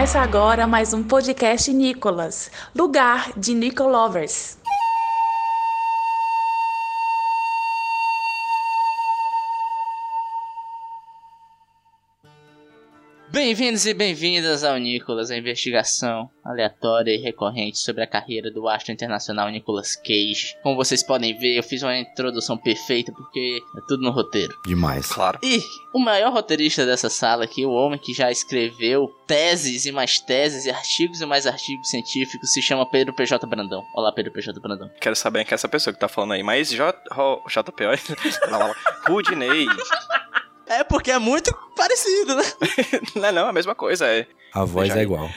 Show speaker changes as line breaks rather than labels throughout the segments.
Começa agora mais um podcast Nicolas, lugar de Nicolovers.
Bem-vindos e bem-vindas ao Nicolas, a investigação aleatória e recorrente sobre a carreira do astro internacional Nicolas Cage. Como vocês podem ver, eu fiz uma introdução perfeita porque é tudo no roteiro.
Demais.
Claro.
E o maior roteirista dessa sala aqui, o homem que já escreveu teses e mais teses e artigos e mais artigos científicos, se chama Pedro PJ Brandão. Olá, Pedro PJ Brandão.
Quero saber quem é essa pessoa que tá falando aí. Mas J... Ro- JP, olha. Rudinei.
É porque é muito parecido, né?
não é não, é a mesma coisa. É.
A voz
Já-
é igual.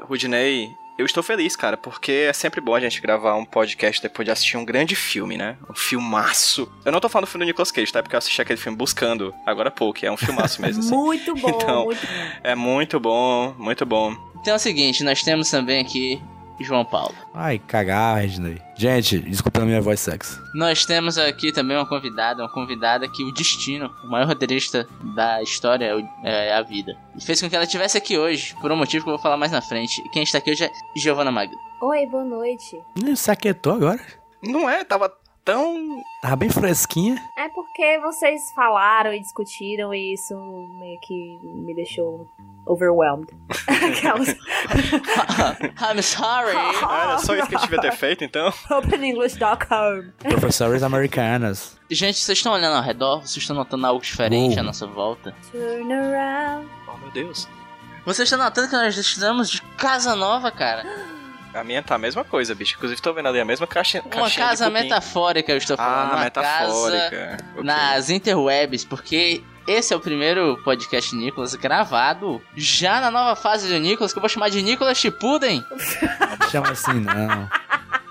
Rudinei, eu estou feliz, cara, porque é sempre bom a gente gravar um podcast depois de assistir um grande filme, né? Um filmaço. Eu não tô falando do filme do Nicolas Cage, tá? Porque eu assisti aquele filme Buscando, agora há pouco, é um filmaço mesmo, assim.
Muito bom,
Então,
muito bom.
É muito bom, muito bom.
Então é o seguinte, nós temos também aqui João Paulo.
Ai, cagar, Reginei. Gente, desculpa a minha voz sexy.
Nós temos aqui também uma convidada, uma convidada que o destino, o maior roteirista da história é, é a vida. E fez com que ela estivesse aqui hoje, por um motivo que eu vou falar mais na frente. E quem está aqui hoje é Giovanna Magno.
Oi, boa noite.
Ih, Saquetou agora.
Não é? Tava tão.
Tava bem fresquinha.
É porque vocês falaram e discutiram e isso meio que me deixou overwhelmed. Aquelas
I'm sorry.
Era só isso que eu devia ter feito, então.
openenglish.com.
Professores americanas.
Gente, vocês estão olhando ao redor? Vocês estão notando algo diferente
Uh.
à nossa volta?
Turn around.
Oh, meu Deus.
Vocês estão notando que nós estamos de casa nova, cara?
A minha tá a mesma coisa, bicho. Inclusive, tô vendo ali a mesma caixa,
Uma
caixinha
casa metafórica, eu estou falando.
Ah,
uma casa
metafórica. Ok.
nas interwebs, porque esse é o primeiro podcast Nicolas gravado já na nova fase do Nicolas, que eu vou chamar de Nicolas Chipuden.
Não chama assim, não.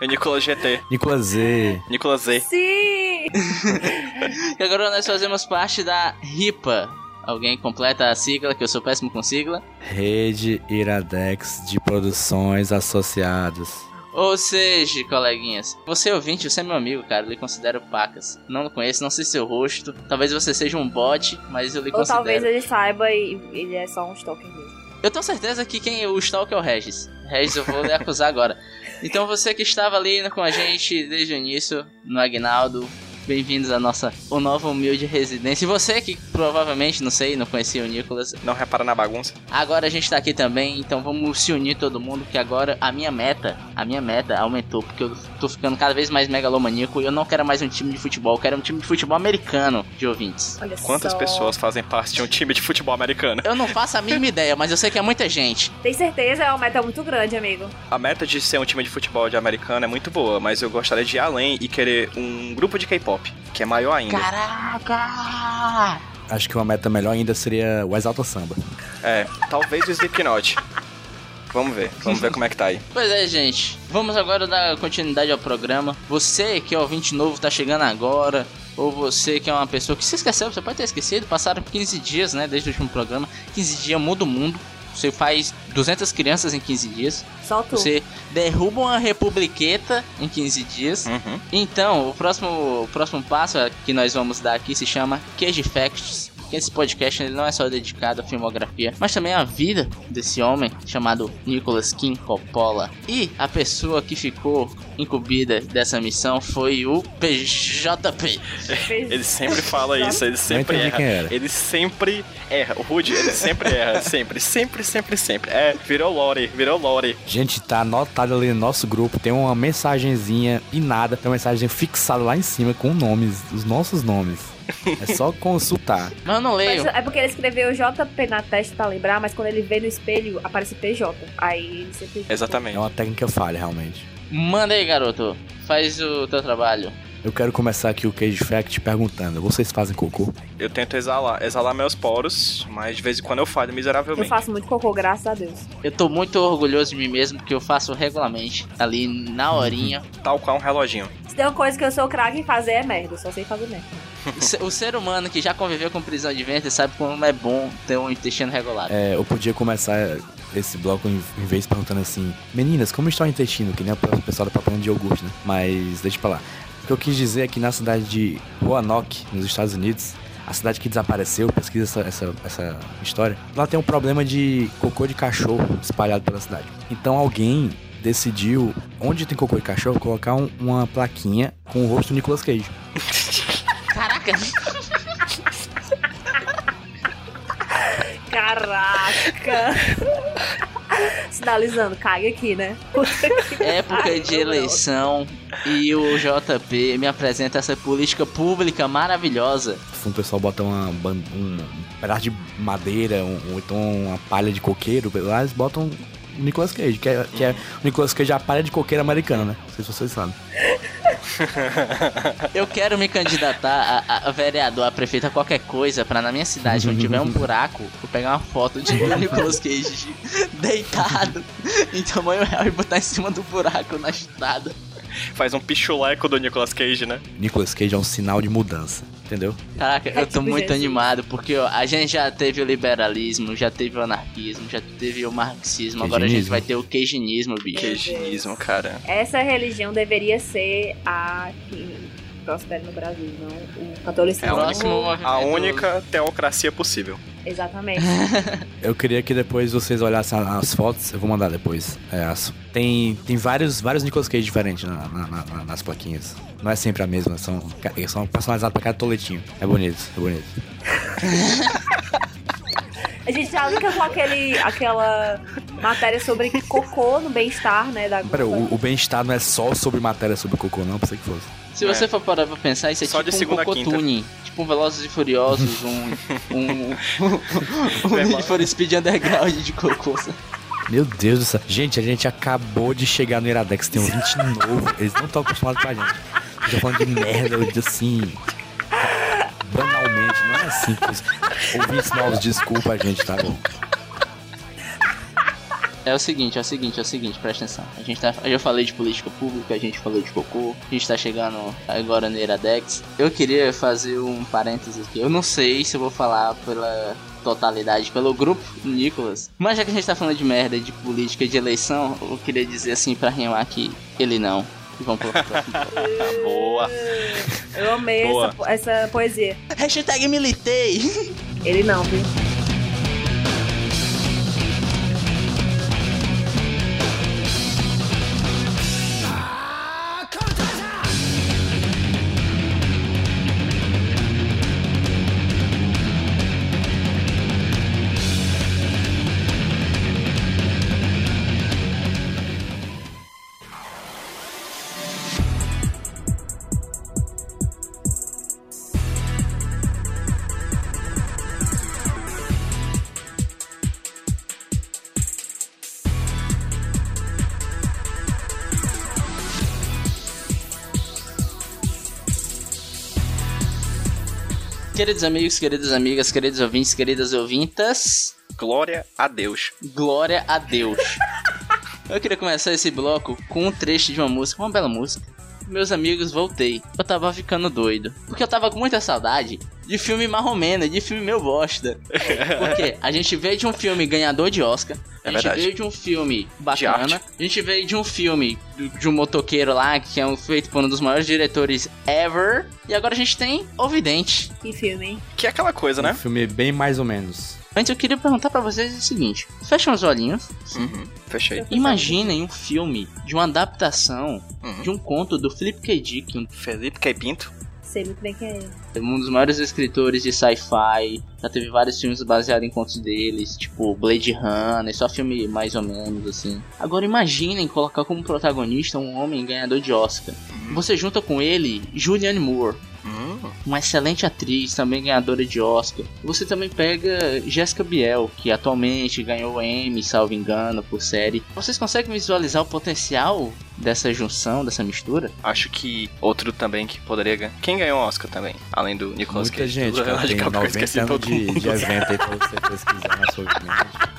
É Nicolas GT.
Nicolas Z.
Nicolas Z.
Sim!
E agora nós fazemos parte da RIPA. Alguém completa a sigla, que eu sou péssimo com sigla.
Rede Iradex de Produções Associadas.
Ou seja, coleguinhas, você é ouvinte, você é meu amigo, cara, eu lhe considero pacas. Não o conheço, não sei seu rosto. Talvez você seja um bot, mas eu lhe
Ou
considero.
talvez ele saiba e ele é só um stalker mesmo.
Eu tenho certeza que quem o stalker é o Regis. Regis, eu vou lhe acusar agora. Então você que estava ali com a gente desde o início, no Agnaldo, bem-vindos à nossa o nova humilde residência. E você que provavelmente, não sei, não conhecia o Nicolas,
Não repara na bagunça.
agora a gente tá aqui também, então vamos se unir todo mundo, que agora a minha meta, a minha meta aumentou, porque eu tô ficando cada vez mais megalomaníaco e eu não quero mais um time de futebol, eu quero um time de futebol americano de ouvintes.
Olha
Quantas
só.
pessoas fazem parte de um time de futebol americano?
Eu não faço a mínima ideia, mas eu sei que é muita gente.
Tem certeza? É uma meta muito grande, amigo.
A meta de ser um time de futebol de americano é muito boa, mas eu gostaria de ir além e querer um grupo de K-pop, que é maior ainda.
Caraca!
Acho que uma meta melhor ainda seria o Exalta Samba.
É, talvez o Slipknot. Vamos ver, vamos ver como é que tá aí.
Pois é, gente. Vamos agora dar continuidade ao programa. Você que é ouvinte novo, tá chegando agora. Ou você que é uma pessoa que se esqueceu, você pode ter esquecido. Passaram 15 dias, né, desde o último programa. 15 dias muda o mundo. Você faz 200 crianças em 15 dias.
Só tu.
Você derruba uma republiqueta em 15 dias.
Uhum.
Então, o próximo, o próximo passo que nós vamos dar aqui se chama Cage Facts. Que esse podcast ele não é só dedicado à filmografia, mas também à vida desse homem chamado Nicholas King Coppola. E a pessoa que ficou incumbida dessa missão foi o PJP.
Ele sempre fala isso, ele sempre erra.
quem era.
Ele sempre erra. O Rudy, ele sempre erra. Sempre, sempre, sempre, sempre. É, virou Lore, virou Lore.
Gente, tá anotado ali no nosso grupo. Tem uma mensagenzinha e nada. Tem uma mensagem fixada lá em cima com nomes, os nossos nomes. É só consultar.
Mas eu não leio.
Mas é porque ele escreveu JP na testa pra lembrar, mas quando ele vê no espelho, aparece PJ. Aí ele sempre.
É
Exatamente.
uma técnica falha, realmente.
Manda aí, garoto. Faz o teu trabalho.
Eu quero começar aqui o Cage Fact perguntando: vocês fazem cocô?
Eu tento exalar, exalar meus poros, mas de vez em quando eu falho
Eu
miseravelmente.
faço muito cocô, graças a Deus.
Eu tô muito orgulhoso de mim mesmo porque eu faço regularmente, ali na horinha.
Tal qual um reloginho.
Se tem uma coisa que eu sou craque em fazer é merda. Eu só sei fazer merda.
O se- o ser humano que já conviveu com prisão de ventre sabe como é bom ter um intestino regulado.
É, eu podia começar esse bloco em, em vez perguntando assim: Meninas, como está o intestino? Que nem o pessoal da propaganda de iogurte, né? Mas deixa pra lá. O que eu quis dizer é que na cidade de Roanoke, nos Estados Unidos, a cidade que desapareceu, pesquisa essa, essa, essa história, lá tem um problema de cocô de cachorro espalhado pela cidade. Então alguém decidiu, onde tem cocô de cachorro, colocar um- uma plaquinha com o rosto do Nicolas Cage.
Caraca!
Caraca! Sinalizando, caga aqui, né?
Época
pariu,
de
meu.
eleição e o JP me apresenta essa política pública maravilhosa.
O pessoal bota uma, ban- um pedaço de madeira, um, ou então uma palha de coqueiro, lá eles botam Nicolas Cage, que é, que é o Nicolas Cage é a palha de coqueiro americana, né? Não sei se vocês sabem.
Eu quero me candidatar a, a- a vereador, a prefeito, a qualquer coisa, pra na minha cidade, quando tiver um buraco, eu pegar uma foto de Nicolas Cage deitado em tamanho real e botar em cima do buraco na estrada.
Faz um pichuleco do Nicolas Cage, né?
Nicolas Cage é um sinal de mudança, entendeu?
Caraca,
É
eu tô
tipo
muito
Jesus.
animado, porque ó, a gente já teve o liberalismo, já teve o anarquismo, já teve o marxismo, agora a gente vai ter o queijinismo, bicho.
Queijismo, cara.
Essa religião deveria ser a que prospera no Brasil, não o catolicismo.
É a única teocracia possível.
Exatamente.
Eu queria que depois vocês olhassem as fotos, eu vou mandar depois. É, as- tem, tem vários, vários Nicolas Cage diferentes na- na- na- nas plaquinhas. Não é sempre a mesma, são, são personalizados pra cada toletinho. É bonito, é bonito.
A gente já liga com aquele, aquela matéria sobre cocô no bem-estar, né? Da
Pera, o, o bem-estar não é só sobre matéria sobre cocô, não, pensei que fosse.
Se você
É.
for parar pra pensar, isso é
Só de
tipo um. Cocotune. Tipo um Velozes e Furiosos, um... um... um Need for Speed Underground de cocô. sabe?
Meu Deus do céu. Gente, a gente acabou de chegar no Iradex, tem um 20 novo. Eles não estão acostumados com a gente. Eu tô falando de merda, eu assim. Banalmente, não é assim. pois. Ouvintes novos, desculpa a gente, tá bom?
É o seguinte, é o seguinte, é o seguinte, presta atenção. A gente tá, eu já falei de política pública, a gente falou de cocô, a gente tá chegando agora no Iradex. Eu queria fazer um parênteses aqui. Eu não sei se eu vou falar pela totalidade, pelo grupo Nicolas. Mas já que a gente tá falando de merda, de política, de eleição, eu queria dizer assim pra rimar que ele não. E vamos pro bloco.
Boa.
Eu amei
Boa.
essa, essa poesia.
Hashtag militei!
Ele não, viu?
Queridos amigos, queridas amigas, queridos ouvintes, queridas ouvintas,
Glória a Deus.
glória a Deus. Eu queria começar esse bloco com um trecho de uma música, uma bela música. Meus amigos, voltei. Eu tava ficando doido. Porque eu tava com muita saudade de filme marromeno, de filme meu bosta. Porque a gente veio de um filme ganhador de Oscar. A
É
gente
verdade.
veio de um filme bacana. A gente veio de um filme de um motoqueiro lá, que é um, feito por um dos maiores diretores ever. E agora a gente tem O Vidente.
Que filme, hein?
Que é aquela coisa,
Um
né?
filme bem mais ou menos.
Antes eu queria perguntar pra vocês o seguinte: fechem os olhinhos,
Uhum. Fechei.
imaginem um filme de uma adaptação
Uhum.
de um conto do Philip K. Dick, um
Felipe K. Pinto.
Sei muito bem quem é ele.
um dos maiores escritores de sci-fi. Já teve vários filmes baseados em contos deles, tipo Blade Runner, só filme mais ou menos assim. Agora imaginem colocar como protagonista um homem ganhador de Oscar. Você junta com ele Julianne Moore.
Hum.
uma excelente atriz, também ganhadora de Oscar. Você também pega Jessica Biel, que atualmente ganhou Emmy, salvo engano, por série. Vocês conseguem visualizar o potencial dessa junção, dessa mistura?
Acho que outro também que poderia ganhar. Quem ganhou o Oscar também? Além do Nicolas
Muita
Cage.
gente, cara, tem
DiCaprio, eu esqueci
90 anos
todo
de,
mundo.
de evento aí pra você pesquisar na sua mente.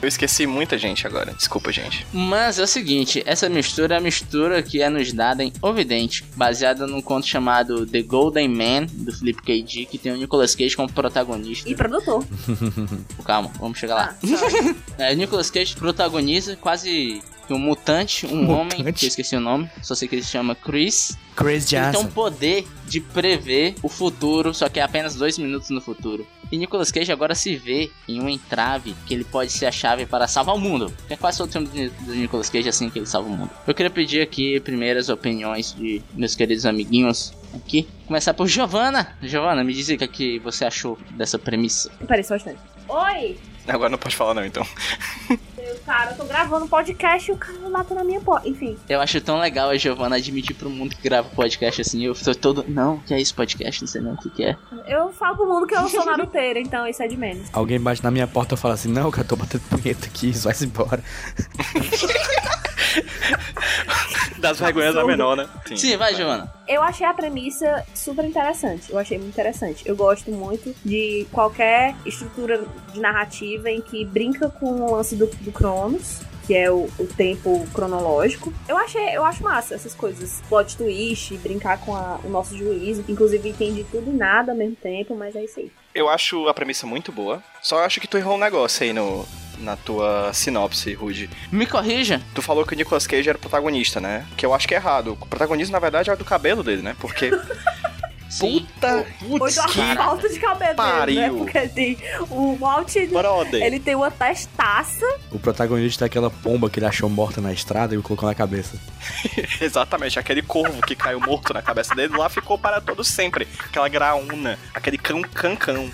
Eu esqueci muita gente agora. Desculpa, gente.
Mas é o seguinte, essa mistura é a mistura que é nos dada em Ovidente, baseada num conto chamado The Golden Man, do Philip K. Dick, que tem o Nicolas Cage como protagonista.
E produtor.
Calma, vamos chegar lá.
Ah.
É, Nicolas Cage protagoniza quase um mutante, um homem,
Mutante?
que eu esqueci o nome, só sei que ele se chama Chris.
Chris
Ele tem
Johnson.
um poder de prever o futuro, só que é apenas dois minutos no futuro. E Nicolas Cage agora se vê em um entrave que ele pode ser a chave para salvar o mundo. Que é quase todo filme do do Nicolas Cage assim que ele salva o mundo. Eu queria pedir aqui primeiras opiniões de meus queridos amiguinhos aqui. Começar por Giovanna. Giovanna, me diz o que, é que você achou dessa premissa.
Um instante. Oi!
Agora não pode falar não, então.
Cara, eu tô gravando podcast e o cara bateu na minha porta. Enfim,
Eu acho tão legal a Giovanna admitir pro mundo que grava podcast assim. Eu tô todo. Não, que é isso podcast? Não sei nem o que, que é.
eu falo pro mundo que eu sou naruteira, então isso é de menos.
Alguém bate na minha porta e fala assim, não, cara, eu tô batendo punheta aqui, isso vai-se embora.
Das vergonhas da menor, né?
Sim, vai, Giovanna.
Eu achei a premissa super interessante. Eu achei muito interessante. Eu gosto muito de qualquer estrutura de narrativa em que brinca com o lance do, do Cronos. Que é o, o tempo cronológico. Eu achei, eu acho massa essas coisas. Plot twist, brincar com a- o nosso juízo. que Inclusive entende tudo e nada ao mesmo tempo, mas é isso aí.
Eu acho a premissa muito boa. Só acho que tu errou um negócio aí no, na tua sinopse, Rude.
Me corrija.
Tu falou que o Nicolas Cage era o protagonista, né? Que eu acho que é errado. O protagonismo, na verdade, é o do cabelo dele, né? Porque.
Sim.
Puta!
Foi
Putz,
do
que
falta de cabelo dele, né?
pariu.
Porque tem o Walt,
brother.
ele tem uma testaça.
O protagonista daquela pomba que ele achou morta na estrada e o colocou na cabeça.
Exatamente, aquele corvo que caiu morto na cabeça dele lá ficou para todo sempre. Aquela graúna, aquele cão cancão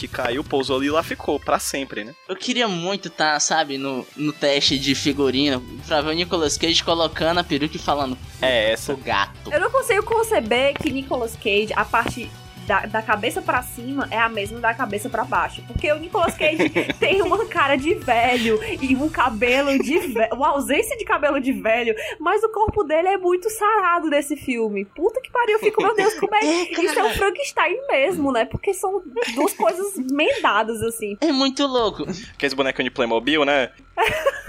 que caiu, pousou ali e lá ficou, pra sempre, né?
Eu queria muito estar, sabe, no, no teste de figurino pra ver o Nicolas Cage colocando a peruca e falando
É essa.
o gato.
Eu não consigo conceber que Nicolas Cage, a parte da, da cabeça pra cima é a mesma da cabeça pra baixo. Porque o Nicolas Cage tem uma cara de velho e um cabelo de velho, uma ausência de cabelo de velho, mas o corpo dele é muito sarado nesse filme. Puta que pariu, eu fico, meu Deus, como é. Isso é um Frankenstein mesmo, né? Porque são duas coisas mendadas, assim.
É muito louco.
Aqueles bonecos de Playmobil, né?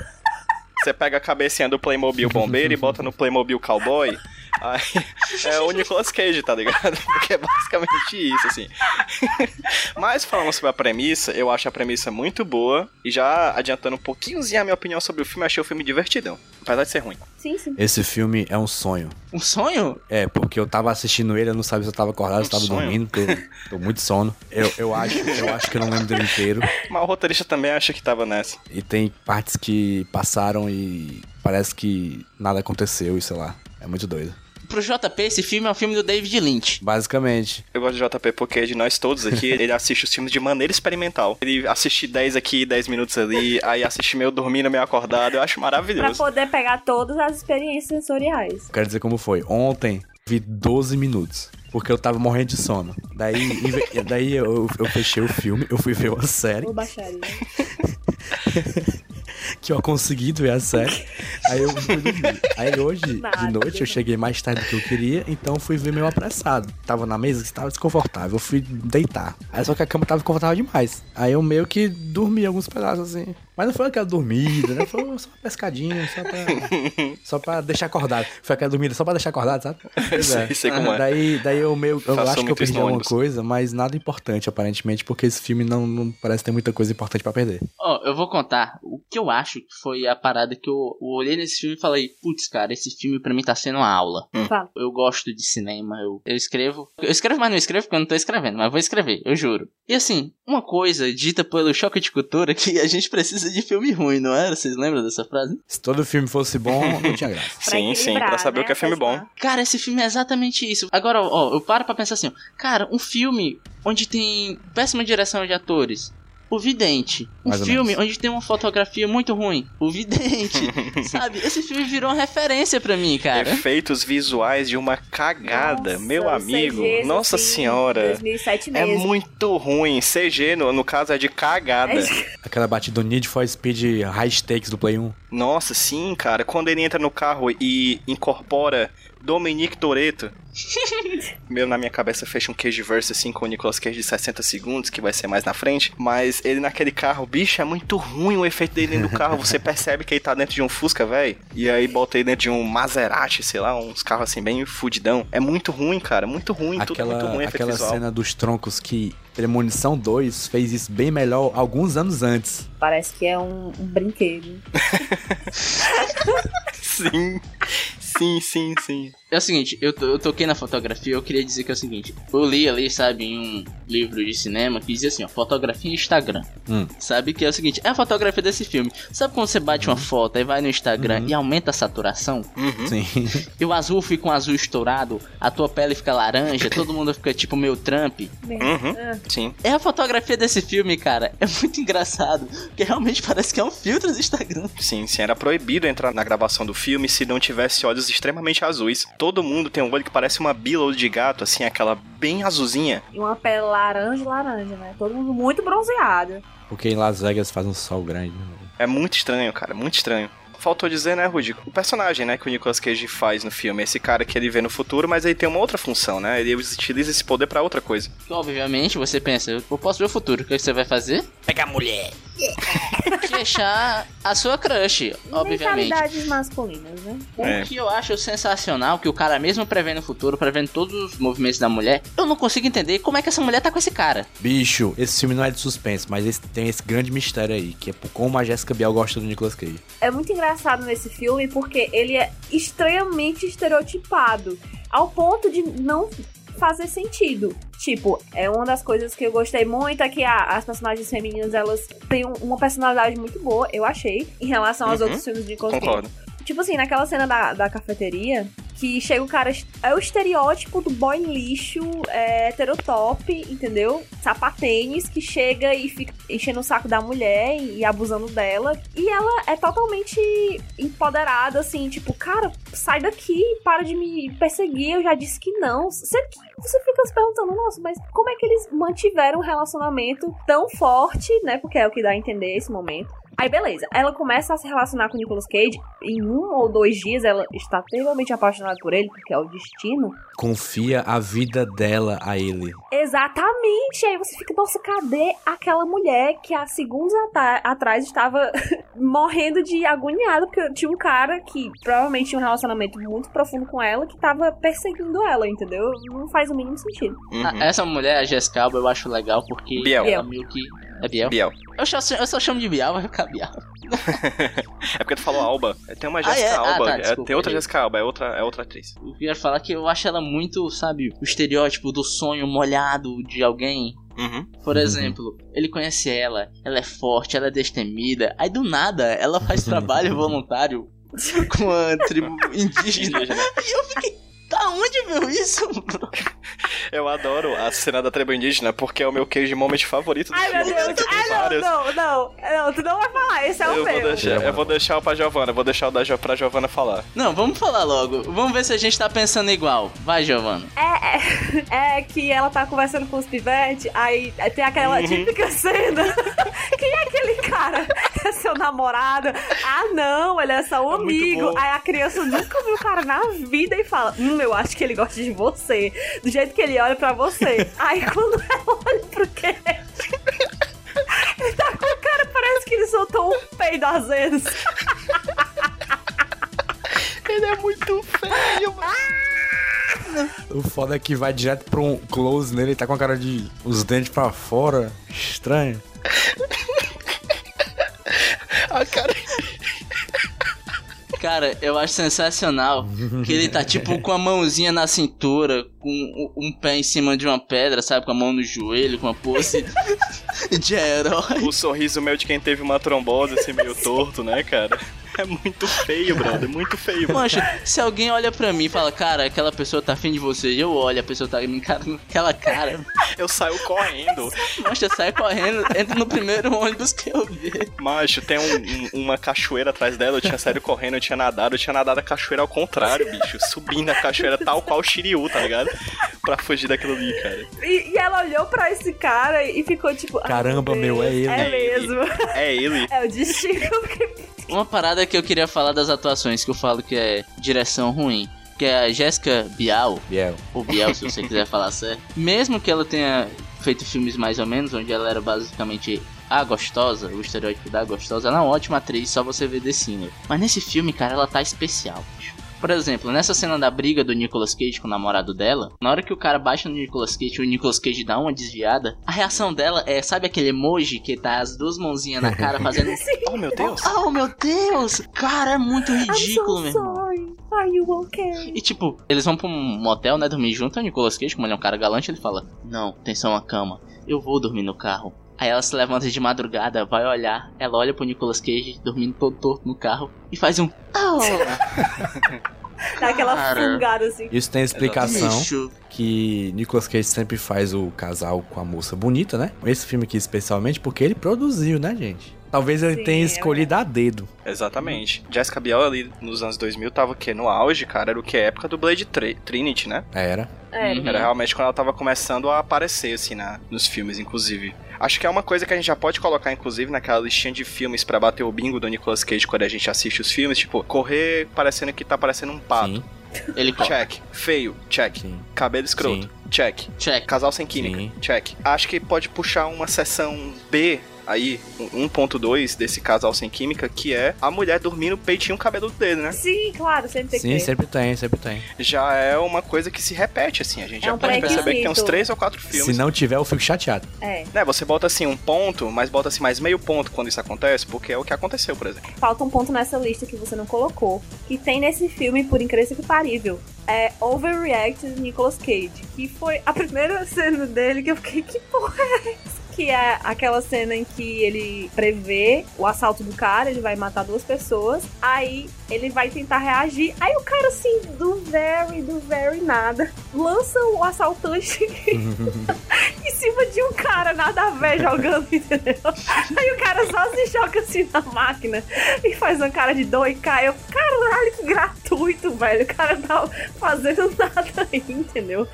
Você pega a cabecinha do Playmobil bombeiro e bota no Playmobil cowboy. Aí é o Nicolas Cage, tá ligado? Porque é basicamente isso, assim. Mas falando sobre a premissa, eu acho a premissa muito boa. E já adiantando um pouquinhozinho a minha opinião sobre o filme, eu achei o filme divertidão. Apesar de ser ruim.
Sim, sim.
Esse filme é um sonho.
Um sonho?
É, porque eu tava assistindo ele, eu não sabia se eu tava acordado, se eu
Um
tava
sonho?
dormindo, porque eu tô muito sono. Eu, eu, acho, eu acho que eu não lembro dele inteiro.
Mas o roteirista também acha que tava nessa.
E tem partes que passaram e parece que nada aconteceu e sei lá. É muito doido.
Pro JP, esse filme é um filme do David Lynch.
Basicamente.
Eu gosto de JP porque de nós todos aqui, ele assiste os filmes de maneira experimental. Ele assiste 10 aqui, 10 minutos ali, aí assiste meio dormindo, meio acordado. Eu acho
Pra
maravilhoso.
poder pegar todas as experiências sensoriais.
Quero dizer como foi. Ontem vi 12 minutos. Porque eu tava morrendo de sono. Daí, daí eu, eu fechei o filme, eu fui ver uma série,
Ou baixaria.
que eu consegui ver a série. Aí eu fui dormir. Aí hoje,
Nada,
de noite, eu cheguei mais tarde do que eu queria, então fui ver meio apressado. Tava na mesa, estava desconfortável. Eu fui deitar. Aí só que a cama tava confortável demais. Aí eu meio que dormi alguns pedaços assim. Mas não foi aquela dormida, né? Foi só uma pescadinha, só pra, só pra deixar acordado. Foi aquela dormida só pra deixar acordado, sabe? Pois é.
Sei, sei como é.
Daí, daí eu meio. Eu
Faço
acho que eu perdi alguma coisa, mas nada importante, aparentemente, porque esse filme não, não parece ter muita coisa importante pra perder.
Ó, eu vou contar o que eu acho que foi a parada que eu, eu olhei nesse filme e falei, putz, cara, esse filme pra mim tá sendo uma aula.
Fala.
Eu gosto de cinema, eu, eu escrevo. Eu escrevo, mas não escrevo porque eu não tô escrevendo, mas vou escrever, eu juro. E assim, uma coisa dita pelo choque de cultura que a gente precisa de filme ruim, não era? Vocês lembram dessa frase?
Se todo filme fosse bom, não tinha graça.
Pra
Sim, sim, pra saber
né?
o que é filme bom.
Cara, esse filme é exatamente isso. Agora, ó, eu paro pra pensar assim, ó, cara, um filme onde tem péssima direção de atores, O Vidente. Um
Mais
filme onde tem uma fotografia muito ruim. O Vidente. sabe? Esse filme virou uma referência pra mim, cara.
Efeitos visuais de uma cagada,
Nossa,
meu amigo.
CG,
Nossa
assim,
senhora.
2007
É
mesmo.
muito ruim. CG, no, no caso, é de cagada.
Aquela batida do Need for Speed High Stakes do Play 1.
Nossa, sim, cara. Quando ele entra no carro e incorpora Dominique Toretto. Meu, na minha cabeça fecha um Cage Verse assim com o Nicolas Cage de 60 segundos, que vai ser mais na frente. Mas ele naquele carro, bicho, é muito ruim o efeito dele dentro do carro. Você percebe que ele tá dentro de um Fusca, velho. E aí bota ele dentro de um Maserati, sei lá, uns carros assim bem fudidão. É muito ruim, cara. Muito ruim, tudo muito
Aquela,
ruim efeito
aquela
visual.
cena dos troncos que Premonição 2 fez isso bem melhor alguns anos antes.
Parece que é um, um brinquedo.
Sim. Sim, sim, sim.
É o seguinte, eu, eu toquei na fotografia, eu queria dizer que é o seguinte. Eu li ali, sabe, em um livro de cinema que dizia assim, ó, fotografia em Instagram.
Hum.
Sabe que é o seguinte, é a fotografia desse filme. Sabe quando você bate uma foto e vai no Instagram
Uhum.
e aumenta a saturação?
Uhum.
Sim.
E o azul fica um azul estourado, a tua pele fica laranja, todo mundo fica tipo meio Trump.
Uhum. Sim.
É a fotografia desse filme, cara. É muito engraçado. Porque realmente parece que é um filtro do Instagram.
Sim, sim, era proibido entrar na gravação do filme se não tivesse olhos extremamente azuis. Todo mundo tem um olho que parece uma bila de gato, assim, aquela bem azulzinha.
E uma pele laranja, laranja, né? Todo mundo muito bronzeado.
Porque em Las Vegas faz um sol grande. né?
É muito estranho, cara, muito estranho. Faltou dizer, né, Rudy? O personagem, né, que o Nicolas Cage faz no filme. Esse cara que ele vê no futuro, mas ele tem uma outra função, né? Ele utiliza esse poder pra outra coisa.
Obviamente, você pensa, eu posso ver o futuro. O que você vai fazer?
Pegar mulher.
Fechar a sua crush, obviamente.
Mentalidades masculinas, né?
É.
O que eu acho sensacional, que o cara mesmo prevendo o futuro, prevendo todos os movimentos da mulher, eu não consigo entender como é que essa mulher tá com esse cara.
Bicho, esse filme não é de suspense, mas esse- tem esse grande mistério aí, que é por como a Jessica Biel gosta do Nicolas Cage.
É muito engraçado nesse filme porque ele é extremamente estereotipado. Ao ponto de não fazer sentido. Tipo, é uma das coisas que eu gostei muito é que a- as personagens femininas, elas têm um- uma personalidade muito boa, eu achei, em relação aos
Uhum.
outros filmes de.
Concordo.
Tipo assim, naquela cena da, da cafeteria, que chega o cara. É o estereótipo do boy lixo, é, heterotop, entendeu? Sapatênis, que chega e fica enchendo o saco da mulher e, abusando dela. E ela é totalmente empoderada, assim, tipo, cara, sai daqui, para de me perseguir, eu já disse que não. Sendo que você fica se perguntando, nossa, mas como é que eles mantiveram um relacionamento tão forte, né? Porque é o que dá a entender esse momento. Aí, beleza. Ela começa a se relacionar com o Nicolas Cage. Em um ou dois dias, ela está terrivelmente apaixonada por ele, porque é o destino.
Confia a vida dela a ele.
Exatamente! Aí você fica, nossa, cadê aquela mulher que há segundos ata- atrás estava morrendo de agoniada, porque tinha um cara que provavelmente tinha um relacionamento muito profundo com ela que tava perseguindo ela, entendeu? Não faz o mínimo sentido.
Uhum.
Essa mulher, a Jessica Alba, eu acho legal porque
Biel.
ela meio que... É Biel?
Biel.
Eu, só, eu só chamo de Biel, vai ficar Biel.
É porque tu falou Alba. Tem uma
Ah,
Jessica
é? Ah,
Alba.
tá,
é,
desculpa,
tem outra. Jessica Alba, é outra, é outra atriz.
Eu queria falar que eu acho ela muito, sabe, o estereótipo do sonho molhado de alguém.
Uhum.
Por
Uhum.
exemplo, ele conhece ela, ela é forte, ela é destemida. Aí do nada, ela faz trabalho voluntário com a tribo indígena. E eu fiquei, da onde viu isso? bro?"
Eu adoro a cena da tribo indígena porque é o meu queijo moment favorito do
Ai, meu
filme.
Deus!
Tem
Ai, não, não, não, não, tu não vai falar, esse é o
Eu vou,
meu.
deixar, eu vou deixar o pra Giovana, eu vou deixar o da jo, pra Giovana falar.
Não, vamos falar logo. Vamos ver se a gente tá pensando igual. Vai, Giovana.
É, é, é que ela tá conversando com os pivetes, aí tem aquela
Uhum.
típica cena. Quem é aquele? É seu namorado? Ah, não, ele é só um
É
amigo. Aí a criança nunca viu o cara na vida e fala: Hum, eu acho que ele gosta de você. Do jeito que ele olha pra você. Aí quando ela olha pro quê? Ele tá com a cara, parece que ele soltou um peido azedo.
Ele é muito feio, mano.
O foda é que vai direto pra um close nele, ele tá com a cara de. os dentes pra fora. Estranho.
A cara.
Cara, eu acho sensacional que ele tá tipo com a mãozinha na cintura, com um- pé em cima de uma pedra, sabe? Com a mão no joelho, com uma pose de herói.
O sorriso meu de quem teve uma trombose, assim, meio torto, né, cara? É muito feio, brother. Muito feio.
Mancha, se alguém olha pra mim e fala, cara, aquela pessoa tá afim de você, e eu olho, a pessoa tá me encarando com aquela cara.
Eu saio correndo.
Mancha, sai correndo, entra no primeiro ônibus que eu ver.
Macho, tem um- um- uma cachoeira atrás dela, eu tinha saído correndo, eu tinha nadado, eu tinha nadado a cachoeira ao contrário, bicho. Subindo a cachoeira tal qual o Shiryu, tá ligado? Pra fugir daquilo ali, cara.
E, e ela olhou pra esse cara e ficou tipo. "Ah,
Caramba, meu, é ele."
É mesmo.
É ele.
É o destino.
Uma parada que eu queria falar das atuações, que eu falo que é direção ruim. Que é a Jéssica Bial,
Biel.
ou Biel, se você quiser falar certo. Mesmo que ela tenha feito filmes mais ou menos, onde ela era basicamente a gostosa, o estereótipo da gostosa, ela é uma ótima atriz, só você ver The Sinner. Mas nesse filme, cara, ela tá especial, bicho. Por exemplo, nessa cena da briga do Nicolas Cage com o namorado dela, na hora que o cara baixa no Nicolas Cage e o Nicolas Cage dá uma desviada, a reação dela é, sabe aquele emoji que tá as duas mãozinhas na cara fazendo.
Oh, meu Deus.
Oh meu Deus! Cara, é muito
I'm
ridículo,
so
meu irmão.
sorry. Are you okay?
E tipo, eles vão pra um motel, né? Dormir junto. O Nicolas Cage, como ele é um cara galante, ele fala: Não, tem só uma cama. Eu vou dormir no carro. Aí ela se levanta de madrugada, vai olhar. Ela olha pro Nicolas Cage dormindo todo torto no carro e faz um. Oh,
Dá aquela
Cara.
fungada assim.
Isso tem explicação
bicho.
que Nicolas Cage sempre faz o casal com a moça bonita, né? Esse filme aqui especialmente porque ele produziu, né, gente? Talvez ele
Sim,
tenha
é
escolhido a dedo.
Exatamente. Jessica Biel ali nos anos 2000 tava o quê? No auge, cara, era o que? A época do Blade Tri- Trinity, né?
Era.
É.
Uhum.
Era realmente quando ela tava começando a aparecer, assim, na, nos filmes, inclusive. Acho que é uma coisa que a gente já pode colocar, inclusive, naquela listinha de filmes pra bater o bingo do Nicolas Cage quando a gente assiste os filmes. Tipo, correr parecendo que tá parecendo um pato.
Sim,
Ele corre.
Check. Feio. Check.
sim.
Cabelo escroto.
Sim.
Check.
Check.
Casal sem química.
Sim.
Check. Acho que pode puxar uma seção B aí, um 1.2 desse casal sem química, que é a mulher dormindo peitinho o cabelo dele, né?
Sim, claro, sempre tem que
Sim, sempre tem, sempre tem.
Já é uma coisa que se repete, assim. A gente
É
já
um
pode perceber que tem uns três ou quatro filmes.
Se não tiver, eu fico chateado.
É.
Né, você bota assim um ponto, mas bota assim mais meio ponto quando isso acontece, porque é o que aconteceu, por exemplo.
Falta um ponto nessa lista que você não colocou. Que tem nesse filme, por incrível que parível. É Overreact de Nicolas Cage. Que foi a primeira cena dele que eu fiquei, que porra é essa? Que é aquela cena em que ele prevê o assalto do cara, ele vai matar duas pessoas, aí ele vai tentar reagir. Aí o cara, assim, do very, do very nada, lança o assaltante em cima de um cara, nada a ver, jogando, entendeu? Aí o cara só se choca assim na máquina e faz uma cara de dor e cai. Eu, caralho, que gratuito, velho. O cara tá fazendo nada aí, entendeu?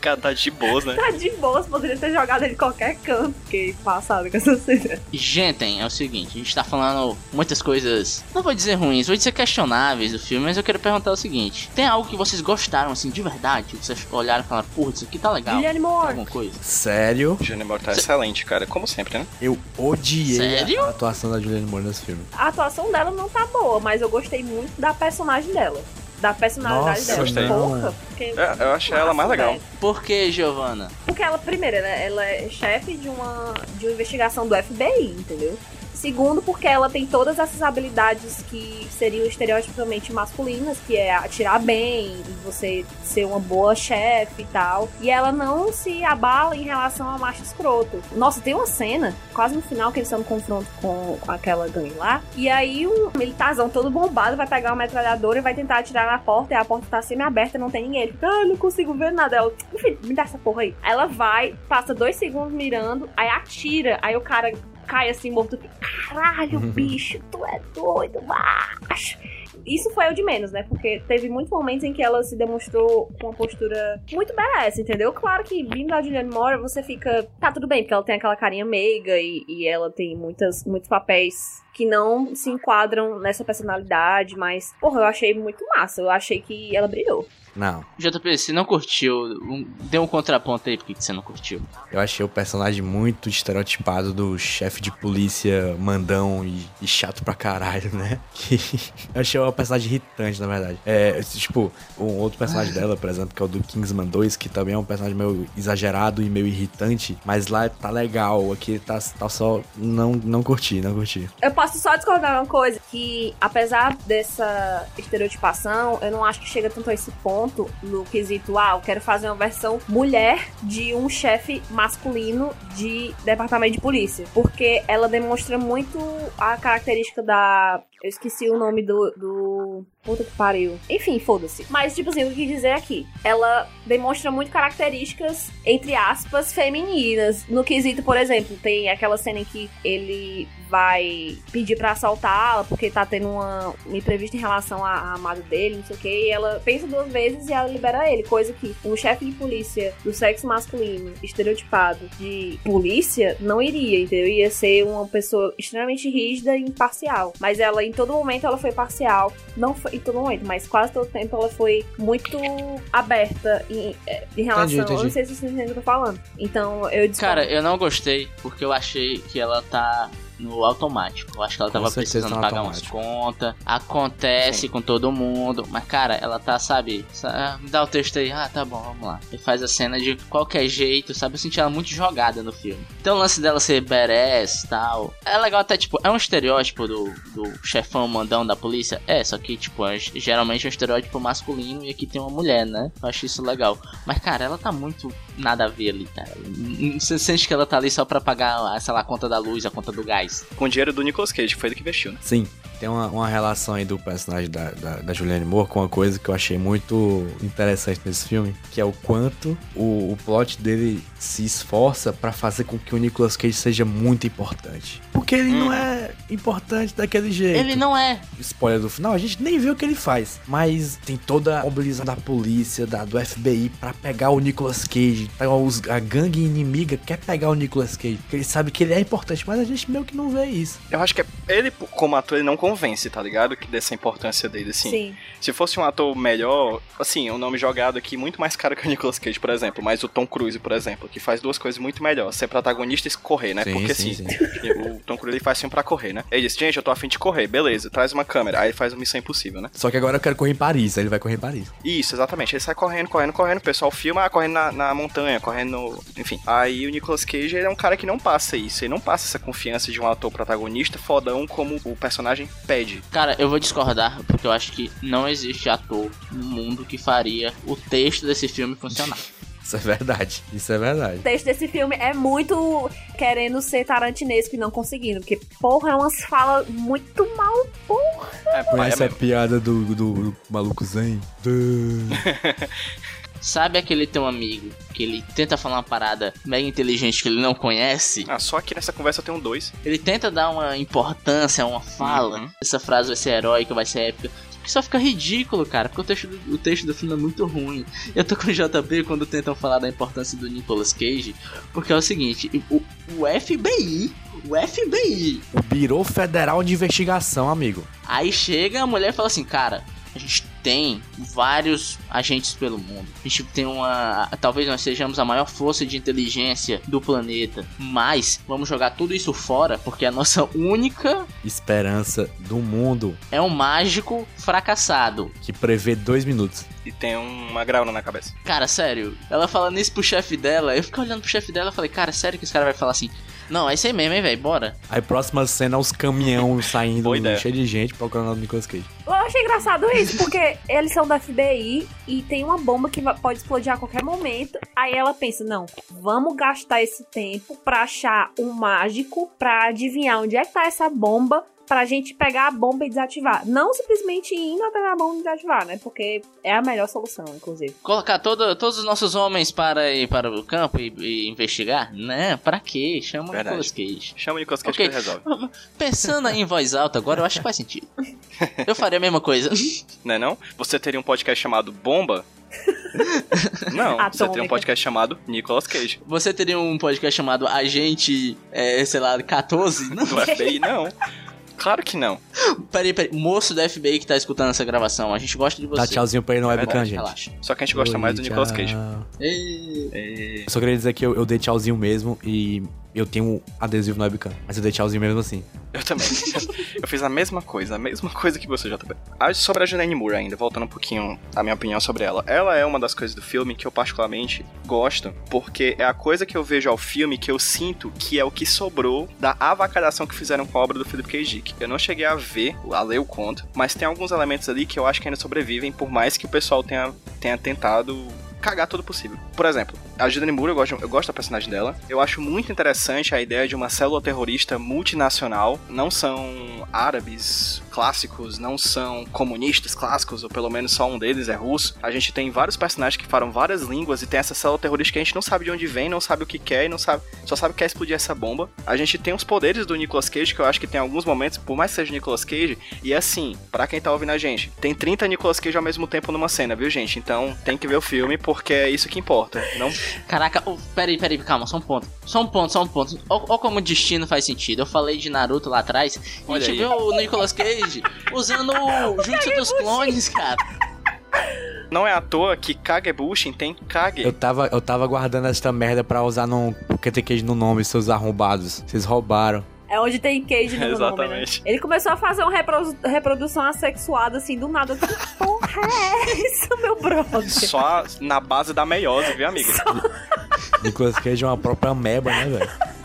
O cara tá de boas, né?
Tá de boas, poderia ter jogado ele em qualquer canto. Fiquei passado com essa cena.
Gente, é o seguinte, a gente tá falando muitas coisas, não vou dizer ruins, vou dizer questionáveis do filme, mas eu quero perguntar o seguinte: tem algo que vocês gostaram, assim, de verdade? Que vocês olharam e falaram, porra, isso aqui tá legal?
Julianne Moore.
Alguma coisa?
Sério,
Julianne Moore tá excelente, cara. Como sempre, né?
eu odiei
Sério?
a atuação da Julianne Moore nesse filme.
A atuação dela não tá boa, mas eu gostei muito da personagem dela. Da personalidade
Nossa,
dela.
gostei.
Porra. porque-
É, eu achei ela mais legal.
velho.
Por que, Giovanna?
Porque ela, primeiro, ela, ela é chefe de uma, de uma investigação do FBI, entendeu? Segundo, porque ela tem todas essas habilidades que seriam estereotipamente masculinas, que é atirar bem, você ser uma boa chefe e tal. E ela não se abala em relação ao macho escroto. Nossa, tem uma cena, quase no final, que eles estão no confronto com aquela gangue lá. E aí um militarzão todo bombado vai pegar uma metralhadora e vai tentar atirar na porta, e a porta tá semi-aberta, não tem ninguém. Ele fica, ah, não consigo ver nada. Ela, enfim, me dá essa porra aí. Ela vai, passa dois segundos mirando, aí atira, aí o cara cai assim, morto. Caralho, bicho, tu é doido, macho. Isso foi o de menos, né? Porque teve muitos momentos em que ela se demonstrou com uma postura muito badass, entendeu? Claro que vindo da Julianne Moore, você fica. Tá, tudo bem, porque ela tem aquela carinha meiga e, e ela tem muitas, muitos papéis que não se enquadram nessa personalidade, mas, porra, eu achei muito massa. Eu achei que ela brilhou.
Não,
JP, você não curtiu, um, deu um contraponto aí, por que que você não curtiu?
eu achei o personagem muito estereotipado do chefe de polícia mandão e, e chato pra caralho, né? Que eu achei uma personagem irritante, na verdade. É, tipo, um outro personagem dela, por exemplo, que é o do Kingsman 2, que também é um personagem meio exagerado e meio irritante, mas lá tá legal, aqui tá, tá só. Não, não curti, não curti.
Eu posso só discordar uma coisa, que apesar dessa estereotipação, eu não acho que chega tanto a esse ponto no quesito, ah, eu quero fazer uma versão mulher de um chefe masculino de departamento de polícia. Porque ela demonstra muito a característica da. Eu esqueci o nome do. do... Puta que pariu. Enfim, foda-se. Mas, tipo assim, o que dizer aqui? Ela demonstra muito características, entre aspas, femininas. No quesito, por exemplo, tem aquela cena em que ele vai pedir pra assaltá-la porque tá tendo uma, uma imprevista em relação à, à amada dele, não sei o que, e ela pensa duas vezes e ela libera ele. Coisa que um chefe de polícia do sexo masculino, estereotipado de polícia, não iria, entendeu? Ia ser uma pessoa extremamente rígida e imparcial. Mas ela, em todo momento, ela foi parcial. Não foi em todo momento, mas quase todo tempo ela foi muito aberta em, eh, em relação.
Entendi, entendi.
Eu não sei se vocês entendem o que eu tô falando. Então, eu discordo.
Cara, eu não gostei porque eu achei que ela tá no automático. Eu acho que ela tava precisando
tá no
pagar umas
automático.
contas. Acontece com todo mundo. Mas, cara, ela tá, sabe? sa- Me dá o texto aí. Ah, tá bom, vamos lá. E faz a cena de qualquer jeito, sabe? Eu senti ela muito jogada no filme. Então o lance dela ser badass e tal. É legal até, tipo, é um estereótipo do, do chefão mandão da polícia. É, só que, tipo, é, geralmente é um estereótipo masculino e aqui tem uma mulher, né? Eu acho isso legal. Mas, cara, ela tá muito nada a ver ali, cara. Você sente que ela tá ali só pra pagar, sei lá, a conta da luz, a conta do gás.
Com o dinheiro do Nicolas Cage, que foi ele que investiu, né?
Sim, tem uma, uma relação aí do personagem da, da, da Julianne Moore com uma coisa que eu achei muito interessante nesse filme, que é o quanto o, o plot dele se esforça pra fazer com que o Nicolas Cage seja muito importante. Porque ele não é importante daquele jeito.
Ele não é.
Spoiler do final, a gente nem vê o que ele faz. Mas tem toda a mobilização da polícia, da, do FBI pra pegar o Nicolas Cage. Tá, os- A gangue inimiga quer pegar o Nicolas Cage. Porque ele sabe que ele é importante, mas a gente meio que não vê isso.
Eu acho que é- ele, como ator, ele não convence, tá ligado? Que dessa importância dele, assim.
Sim.
Se fosse um ator melhor, assim, um nome jogado aqui muito mais caro que o Nicolas Cage, por exemplo, mas o Tom Cruise, por exemplo, que faz duas coisas muito melhor, ser protagonista e correr, né?
Sim,
Porque
sim,
assim,
sim.
o Tom Cruise ele faz filme pra correr, né? Ele disse, gente, eu tô afim de correr, beleza, traz uma câmera, aí ele faz uma missão impossível, né?
Só que agora eu quero correr em Paris, aí ele vai correr em Paris.
Isso, exatamente. Ele sai correndo, correndo, correndo. O pessoal filma ah, correndo na, na montanha, correndo no. Enfim. Aí o Nicolas Cage ele é um cara que não passa isso. Ele não passa essa confiança de um ator protagonista fodão como o personagem pede.
Cara, eu vou discordar, porque eu acho que não existe ator no mundo que faria o texto desse filme funcionar.
Isso é verdade. Isso é verdade.
O texto desse filme é muito querendo ser tarantinesco e não conseguindo. Porque, porra, é umas falas muito mal, porra.
É, pai, é
a
mesmo.
piada do, do, do maluco Zen?
Sabe aquele teu amigo que ele tenta falar uma parada mega inteligente que ele não conhece?
Ah, só aqui nessa conversa eu tenho dois.
Ele tenta dar uma importância a uma fala.
Uhum.
Essa frase vai ser heróica, vai ser épica. Que só fica ridículo, cara, porque o texto, do, o texto do filme é muito ruim. Eu tô com o JP quando tentam falar da importância do Nicolas Cage, porque é o seguinte, o, o FBI, o FBI,
O Biro Federal de Investigação, amigo.
Aí chega a mulher e fala assim, cara, a gente tem vários agentes pelo mundo. A gente tem uma. Talvez nós sejamos a maior força de inteligência do planeta. Mas vamos jogar tudo isso fora, porque a nossa única
Esperança do mundo
é um mágico fracassado.
que prevê dois minutos.
E tem uma grauna na cabeça.
Cara, sério, ela falando isso pro chefe dela, eu fiquei olhando pro chefe dela e falei, cara, sério que esse cara vai falar assim? Não, é isso aí mesmo, hein, velho, bora.
Aí próxima cena, os caminhão saindo, cheio de gente procurando o Nicolas Cage.
Eu achei engraçado isso, porque eles são da FBI e tem uma bomba que pode explodir a qualquer momento. Aí ela pensa: não, vamos gastar esse tempo pra achar um mágico pra adivinhar onde é que tá essa bomba. Pra gente pegar a bomba e desativar. Não simplesmente indo até a bomba e desativar, né? Porque é a melhor solução, inclusive.
Colocar todo, todos os nossos homens para ir para o campo e, e investigar? Né? Pra quê? Chama o
Verdade.
Nicolas Cage.
Chama o Nicolas Cage
Ok.
que ele resolve.
Pensando em voz alta agora, eu acho que faz sentido. Eu faria a mesma coisa.
Não é não? Você teria um podcast chamado Bomba? Não, você teria um
Atômica.
podcast chamado Nicolas Cage.
Você teria um podcast chamado Agente, é, sei lá, 14? Não,
Do FBI, não. Claro que não.
peraí, peraí. Moço do FBI que tá escutando essa gravação, a gente gosta de você.
Dá tchauzinho pra ele no
É
webcam, gente.
Relaxa.
Só que a gente gosta
Oi,
mais do Nicolas
tchau.
Cage.
Ei,
E-
Eu só queria dizer que eu, eu dei tchauzinho mesmo e Eu tenho adesivo no webcam, mas eu dei tchauzinho mesmo assim.
Eu também. eu fiz a mesma coisa, a mesma coisa que você, JB. Ah, Sobre a Julianne Moore ainda, voltando um pouquinho a minha opinião sobre ela. Ela é uma das coisas do filme que eu particularmente gosto, porque é a coisa que eu vejo ao filme que eu sinto que é o que sobrou da avacalhação que fizeram com a obra do Philip K. Dick. Eu não cheguei a ver, a ler o conto, mas tem alguns elementos ali que eu acho que ainda sobrevivem, por mais que o pessoal tenha, tenha tentado cagar tudo possível. Por exemplo, a Julianne Moore, eu gosto, eu gosto da personagem dela. Eu acho muito interessante a ideia de uma célula terrorista multinacional. Não são árabes clássicos, não são comunistas clássicos, ou pelo menos só um deles é russo. A gente tem vários personagens que falam várias línguas e tem essa célula terrorista que a gente não sabe de onde vem, não sabe o que quer e não sabe, só sabe que quer explodir essa bomba. A gente tem os poderes do Nicolas Cage, que eu acho que tem alguns momentos, por mais que seja Nicolas Cage, e assim, para quem tá ouvindo a gente, tem 30 Nicolas Cage ao mesmo tempo numa cena, viu, gente? Então tem que ver o filme porque é isso que importa. Não
Caraca, oh, peraí, peraí, calma, só um ponto. Só um ponto, só um ponto. Olha como o destino faz sentido. Eu falei de Naruto lá atrás. E a
Olha
gente
aí.
viu o Nicolas Cage usando o Jutsu dos clones, cara.
Não é à toa que Kagebushin tem Kage.
Eu tava, eu tava guardando esta merda pra usar no Pocket Cage no nome, seus arrombados. Vocês roubaram.
É onde tem Cage no nome, né?
Exatamente.
Ele começou a fazer uma repro- reprodução assexuada, assim, do nada. Que porra é essa, meu brother?
Só na base da meiose, viu, amiga?
Nicolas Cage é uma própria ameba, né, velho?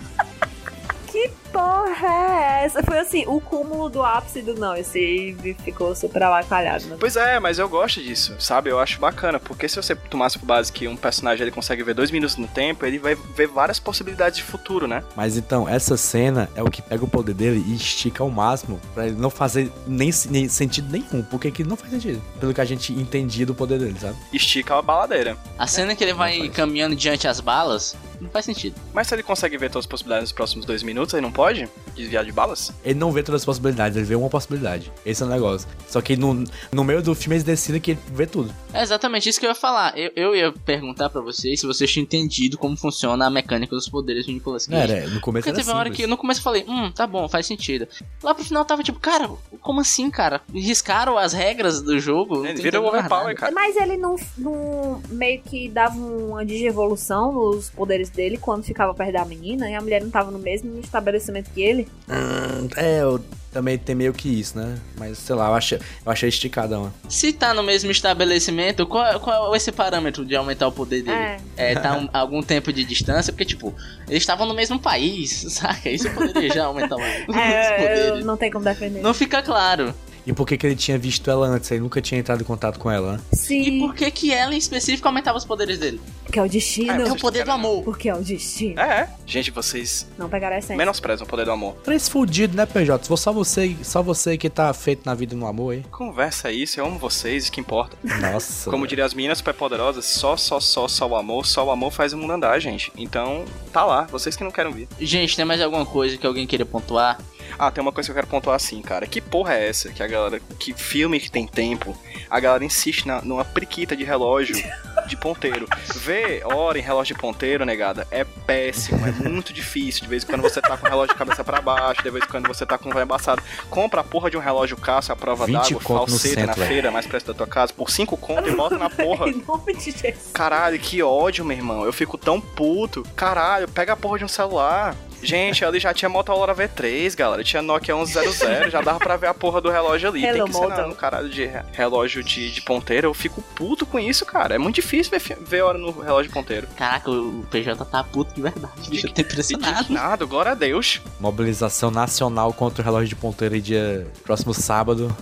Porra é essa? Foi assim, o cúmulo do ápice do não. Esse ficou super avacalhado, né?
Pois é, mas eu gosto disso, sabe? Eu acho bacana, porque se você tomasse por base que um personagem ele consegue ver dois minutos no tempo, ele vai ver várias possibilidades de futuro, né?
Mas então, essa cena é o que pega o poder dele e estica ao máximo pra ele não fazer nem, nem sentido nenhum, porque que não faz sentido. Pelo que a gente entendia do poder dele, sabe?
Estica a baladeira.
A cena que ele vai caminhando diante as balas não faz sentido.
Mas se ele consegue ver todas as possibilidades nos próximos dois minutos, ele não pode desviar de balas?
Ele não vê todas as possibilidades, ele vê uma possibilidade. Esse é o negócio. Só que no, no meio do filme eles decidem que ele vê tudo.
É exatamente isso que eu ia falar. Eu, eu ia perguntar pra vocês se vocês tinham entendido como funciona a mecânica dos poderes do Nicolas Cage.
Era, no começo
Porque
era
teve uma hora que no começo eu falei, hum, tá bom, faz sentido. Lá pro final tava tipo, cara, como assim, cara? Riscaram as regras do jogo?
Ele vira o overpower, cara.
Mas ele não, não meio que dava uma digievolução nos poderes dele quando ficava perto da menina e a mulher não tava no mesmo estabelecimento que ele.
Hum, é, eu também tem meio que isso, né? Mas sei lá, eu achei, eu achei esticadão.
Se tá no mesmo estabelecimento, qual, qual é esse parâmetro de aumentar o poder dele?
É.
É, tá um- algum tempo de distância? Porque, tipo, eles estavam no mesmo país, saca? Isso poderia já aumentar o- os
É,
poderes.
não tem como defender.
Não fica claro.
E por que, que ele tinha visto ela antes? Ele nunca tinha entrado em contato com ela, né?
E
Sim,
por que que ela em específico aumentava os poderes dele?
porque é o destino.
É,
É o poder do amor.
Porque é o destino.
É, gente, vocês
Não pegaram essa
menosprezam o poder do amor.
Três fudido, né, PJ? Só você, só você que tá feito na vida e no amor, hein?
Conversa isso, eu amo vocês, isso que importa.
Nossa.
Como diriam as meninas superpoderosas, só, só, só, só o amor, só o amor faz o mundo andar, gente. Então, tá lá, vocês que não querem vir.
Gente, tem mais alguma coisa que alguém queira pontuar?
Ah, tem uma coisa que eu quero pontuar assim, cara. Que porra é essa? Que a galera. Que filme que tem tempo, a galera insiste na, numa priquita de relógio de ponteiro. Vê hora em relógio de ponteiro, negada, é péssimo, é muito difícil. De vez em quando você tá com o relógio de cabeça pra baixo, de vez em quando você tá com o velho embaçado. Compra a porra de um relógio caça à prova
20
d'água, falseta na
centro,
feira, mais perto da tua casa, por 5 conto e bota na porra.
Em nome de Jesus.
Caralho, que ódio, meu irmão. Eu fico tão puto. Caralho, pega a porra de um celular. Gente, ali já tinha Motorola V3, galera. Tinha Nokia 1100, já dava pra ver a porra do relógio ali.
Hello,
Tem que ser na- no caralho de re- relógio de, de ponteiro. Eu fico puto com isso, cara. É muito difícil ver, ver hora no relógio de ponteiro.
Caraca, o PJ tá puto de verdade. Bicho, eu tô impressionado.
Indignado, glória a Deus.
Mobilização nacional contra o relógio de ponteiro dia próximo sábado.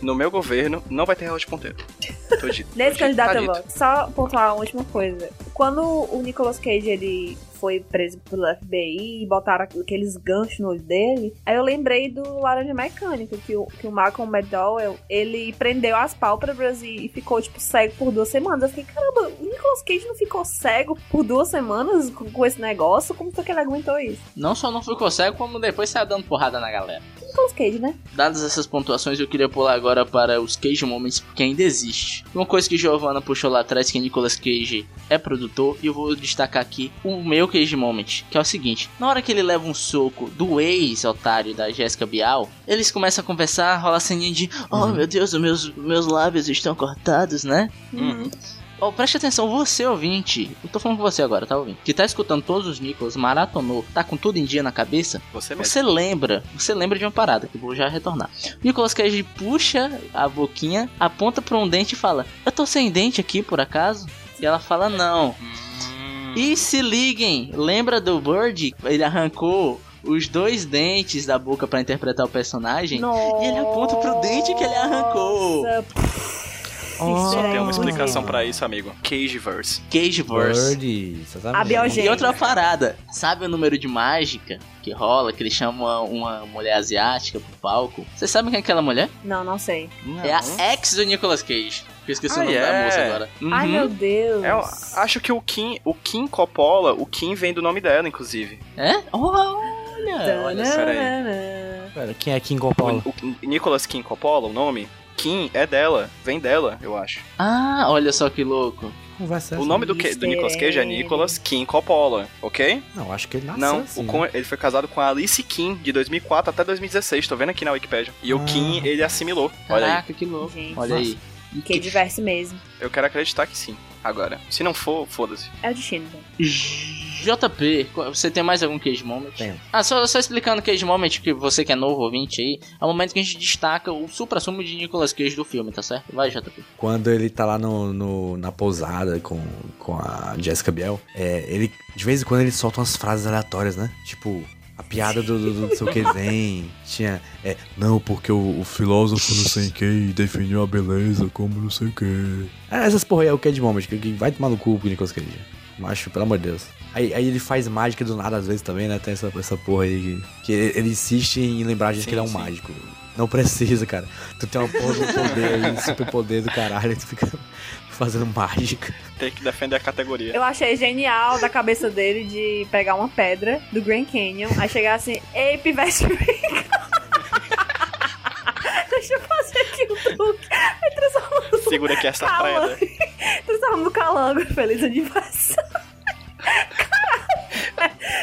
No meu governo, não vai ter relógio de ponteiro. Tô dito.
Nesse
Tô dito,
candidato
tá
eu
dito.
Só pontuar a última coisa. Quando o Nicolas Cage ele foi preso pelo FBI e botaram aqueles ganchos no olho dele, aí eu lembrei do Laranja Mecânica, que o, que o Malcolm McDowell, ele prendeu as pálpebras e, e ficou, tipo, cego por duas semanas. Eu fiquei, caramba, o Nicolas Cage não ficou cego por duas semanas com, com esse negócio? Como foi que ele aguentou isso?
Não só não ficou cego, como depois saiu dando porrada na galera.
Nicolas Cage, né?
Dadas essas pontuações, eu queria pular agora para os Cage Moments, porque ainda existe. Uma coisa que Giovanna puxou lá atrás, que Nicolas Cage é produtor, e eu vou destacar aqui o meu Cage Moment, que é o seguinte: na hora que ele leva um soco do ex-otário da Jéssica Bial, eles começam a conversar, rola a ceninha de: Oh meu Deus, os meus, meus lábios estão cortados, né?
Uhum.
Ó, preste atenção, você ouvinte, eu tô falando com você agora, tá ouvindo? Que tá escutando todos os Nicholas, maratonou, tá com tudo em dia na cabeça,
Você mesmo.
você lembra, você lembra de uma parada, que eu vou já retornar. Nicolas Cage puxa a boquinha, aponta pra um dente e fala, eu tô sem dente aqui, por acaso? E ela fala, não.
Hum,
E se liguem, lembra do Bird? Ele arrancou os dois dentes da boca pra interpretar o personagem.
Nossa.
E ele aponta pro dente que ele arrancou.
Só tem uma explicação pra isso, amigo. Cageverse.
Cageverse.
Bird, exatamente.
A biogênica.
E outra parada, sabe o número de mágica que rola, que ele chama uma mulher asiática pro palco? Vocês sabem quem é aquela mulher?
Não, não sei.
É a ex do Nicolas Cage. Eu esqueci
Ah,
o nome da
é?
moça agora.
Ai,
Uhum.
meu Deus.
É, eu acho que o Kim, o Kim Coppola, o Kim vem do nome dela, inclusive.
É? Olha, olha
peraí.
Pera, quem é Kim Coppola?
O, o Nicolas Kim Coppola, o nome, Kim é dela, vem dela, eu acho.
Ah, olha só que louco.
Conversa
O nome do, que, do Nicolas Cage é Nicolas Kim Coppola, ok?
Não, acho que ele nasceu
Não,
assim,
o
né?
Ele foi casado com a Alice Kim de 2004 até 2016, tô vendo aqui na Wikipedia. E o
Ah.
Kim, ele assimilou. Olha aí.
Caraca, que louco.
Gente.
Olha aí.
Que diverso mesmo.
Eu quero acreditar que sim. Agora, se não for, foda-se.
É o destino. velho.
JP, você tem mais algum Cage Moment?
Tenho.
Ah, só, só explicando o Cage Moment, que você que é novo ouvinte aí, é o momento que a gente destaca o supra-sumo de Nicolas Cage do filme, tá certo? Vai, JP.
Quando ele tá lá no, no- na pousada com, com a Jessica Biel, é, ele, de vez em quando ele solta umas frases aleatórias, né? Tipo, a piada do, do, do não sei o que vem. Tinha, é, não, porque o, o filósofo não sei quem definiu a beleza como não sei o que. essas porra aí é o Cage Moment, que, que vai tomar no cu pro Nicolas Cage. Macho, pelo amor de Deus. Aí, aí ele faz mágica do nada às vezes também, né? Tem essa, essa porra aí que, que ele, ele insiste em lembrar a gente
Sim,
que ele é um
sim.
mágico. Não precisa, cara. Tu tem uma porra do poder aí, super poder do caralho, tu fica fazendo mágica.
Tem que defender a categoria.
Eu achei genial da cabeça dele de pegar uma pedra do Grand Canyon, aí chegar assim, ei, pivete. Deixa eu fazer aqui um truque. Aí transforma no
Segura aqui essa preda.
Transforma no calango. Feliz aniversário. Caralho.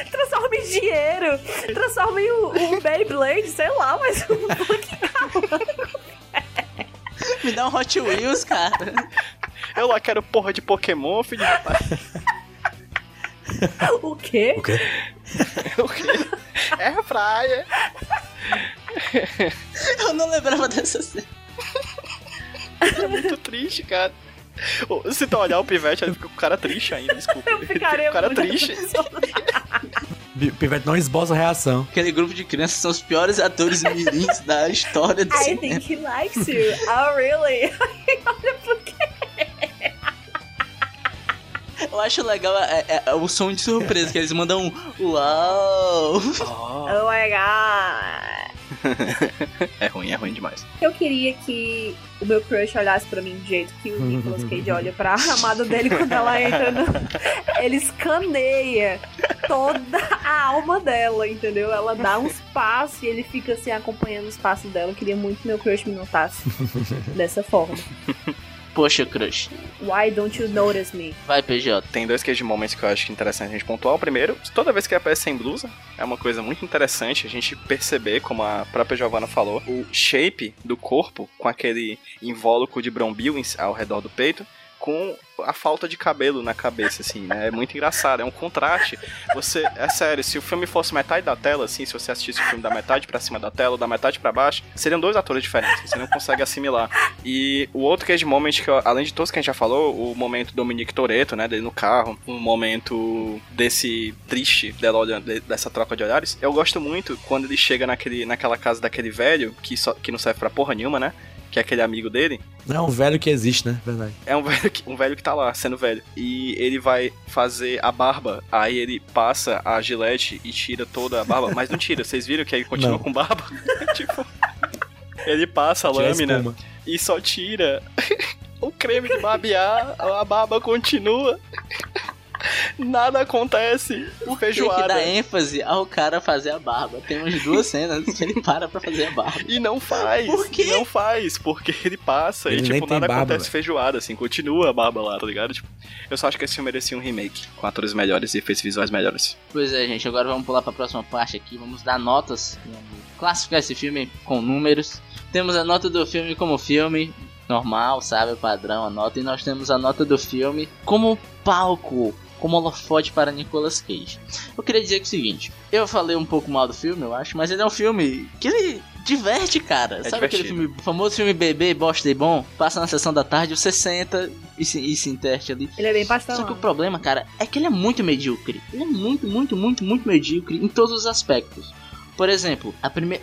Transforma em dinheiro. Transforma em um, um Beyblade, sei lá, mas um
Me dá um Hot Wheels, cara.
Eu lá quero porra de Pokémon, filho de pai.
o quê?
O quê?
O quê? É a praia.
Eu não lembrava dessa cena.
É muito triste, cara. Se tu olhar o pivete, ele fica com o cara triste ainda, desculpa. Fica
Ficaria
com o cara triste.
Pivete não esboça reação.
Aquele grupo de crianças são os piores atores mirins da história do
I
cinema.
think he likes you. Oh, really? Olha por quê?
Eu acho legal é, é- é o som de surpresa, que eles mandam um uau.
Oh my god.
É ruim, é ruim demais.
Eu queria que o meu crush olhasse pra mim do jeito que o Nicolas Cage olha pra amada dele quando ela entra no... Ele escaneia toda a alma dela, entendeu? Ela dá uns passos e ele fica assim acompanhando os passos dela. Eu queria muito que meu crush me notasse dessa forma.
Poxa, crush.
Why don't you notice me?
Vai, PJ.
Tem dois cage moments que eu acho que é interessante a gente pontuar. O primeiro, toda vez que ele aparece sem blusa, é uma coisa muito interessante a gente perceber, como a própria Giovanna falou, o shape do corpo com aquele invólucro de brombil em- ao redor do peito, com a falta de cabelo na cabeça, assim, né? É muito engraçado, é um contraste. Você, é sério, se o filme fosse metade da tela, assim, se você assistisse o filme da metade pra cima da tela ou da metade pra baixo, seriam dois atores diferentes, você não consegue assimilar. E o outro cage moment, que além de todos que a gente já falou, o momento Dominique Toretto, né, dele no carro, um momento desse triste dela de- dessa troca de olhares, eu gosto muito quando ele chega naquele, naquela casa daquele velho, que, só, que não serve pra porra nenhuma, né, que é aquele amigo dele,
Não é um velho que existe, né? Verdade.
é um velho, que, um velho que tá lá, sendo velho. E ele vai fazer a barba. Aí ele passa a gilete e tira toda a barba. Mas não tira, vocês viram que aí continua
Não.
com barba? tipo. Ele passa a
Tira
lâmina
espuma.
e só tira o creme de barbear, a barba continua. Nada acontece.
Por que, que
Feijoada.
dá ênfase ao cara fazer a barba? Tem umas duas cenas que ele para pra fazer a barba.
E não faz.
Por quê?
Não faz, porque ele passa
Ele
e,
nem
tipo, nada
barba,
acontece
velho.
feijoada, assim, continua a barba lá, tá ligado? Tipo, eu só acho que esse filme merecia um remake, com atores melhores e efeitos visuais melhores.
Pois é, gente, agora vamos pular pra próxima parte aqui. Vamos dar notas, classificar esse filme com números. Temos a nota do filme como filme, normal, sabe? O padrão, a nota. E nós temos a nota do filme como palco, como holofote para Nicolas Cage. Eu queria dizer que é o seguinte: eu falei um pouco mal do filme, eu acho, mas ele é um filme que ele diverte, cara.
É
Sabe aquele
divertido.
filme, famoso filme bebê, bosta e bom? Passa na sessão da tarde, você senta e se, e se interte ali.
Ele é bem
Só que o
pastelão.
problema, cara, é que ele é muito medíocre. Ele é muito, muito, muito, muito medíocre em todos os aspectos. Por exemplo,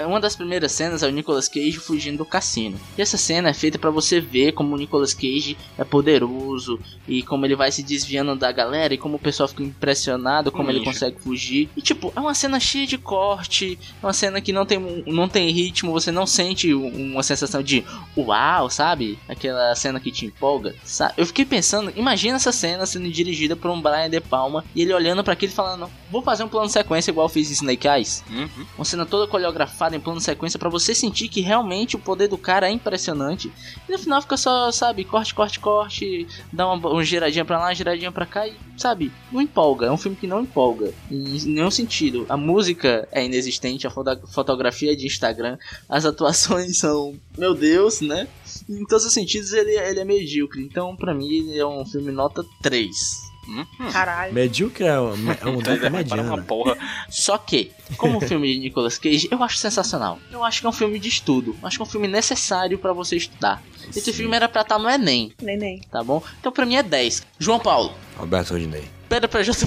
uma das primeiras cenas é o Nicolas Cage fugindo do cassino. E essa cena é feita pra você ver como o Nicolas Cage é poderoso e como ele vai se desviando da galera e como o pessoal fica impressionado como ele consegue fugir. E tipo, é uma cena cheia de corte, é uma cena que não tem, não tem ritmo, você não sente um- uma sensação de uau, sabe? Aquela cena que te empolga. Sabe? Eu fiquei pensando, imagina essa cena sendo dirigida por um Brian De Palma e ele olhando pra aquilo e falando: Vou fazer um plano de sequência igual eu fiz em Snake Eyes.
Uhum.
Uma cena toda coreografada em plano sequência pra você sentir que realmente o poder do cara é impressionante. E no final fica só, sabe, corte, corte, corte, dá uma, uma giradinha pra lá, uma giradinha pra cá e, sabe, não empolga. É um filme que não empolga em nenhum sentido. A música é inexistente, a foto- fotografia é de Instagram, as atuações são, meu Deus, né? Em todos os sentidos ele, ele é medíocre. Então, pra mim, ele é um filme nota 3.
Uhum.
Caralho.
Medíocre é uma, é uma
vai para uma porra.
Só que, como filme de Nicolas Cage, eu acho sensacional. Eu acho que é um filme de estudo. Eu acho que é um filme necessário pra você estudar. Esse
Sim.
filme era pra estar no Enem,
Neném.
tá bom? Então pra mim é 10. João Paulo,
Roberto Rodinei.
pera pra J.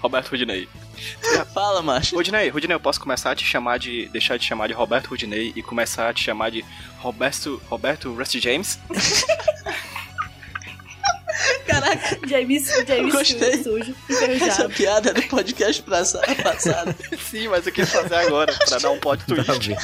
Roberto Rudinei.
Fala, macho.
Rudinei, Rudinei, eu posso começar a te chamar de. deixar de chamar de Roberto Rudinei e começar a te chamar de Roberto. Roberto Rusty James?
James, James
Gostei.
sujo,
essa piada é do podcast passado.
Sim, mas eu quis fazer agora, pra dar um plot twist.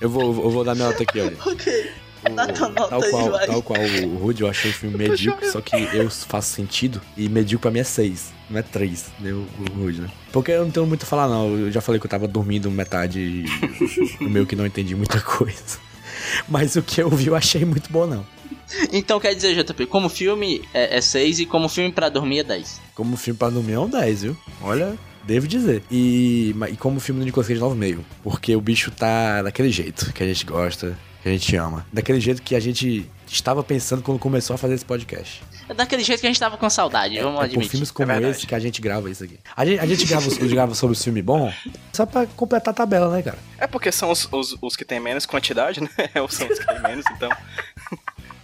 Eu vou, eu vou dar minha nota aqui, olha.
ok.
O- tal, qual, tal qual o Rude, eu achei o filme medíocre, só que eu faço sentido. E medíocre pra mim é 6, não é 3, né? O, o Rude, né? Porque eu não tenho muito a falar, não. Eu já falei que eu tava dormindo metade e o meu que não entendi muita coisa. Mas o que eu vi eu achei muito bom, não.
Então quer dizer, JP, como filme é 6 e como filme pra dormir é 10.
Como filme pra dormir é um 10, viu? Olha, devo dizer. E, e como filme do Nicolas Cage 9,5. Porque o bicho tá daquele jeito que a gente gosta, que a gente ama. Daquele jeito que a gente estava pensando quando começou a fazer esse podcast.
É daquele jeito que a gente tava com saudade, vamos
é por
admitir.
filmes como
É
esse que a gente grava isso aqui. A gente, a gente grava, grava sobre o filme bom só pra completar a tabela, né, cara?
É porque são os, os, os que tem menos quantidade, né? Ou são os que tem menos, então.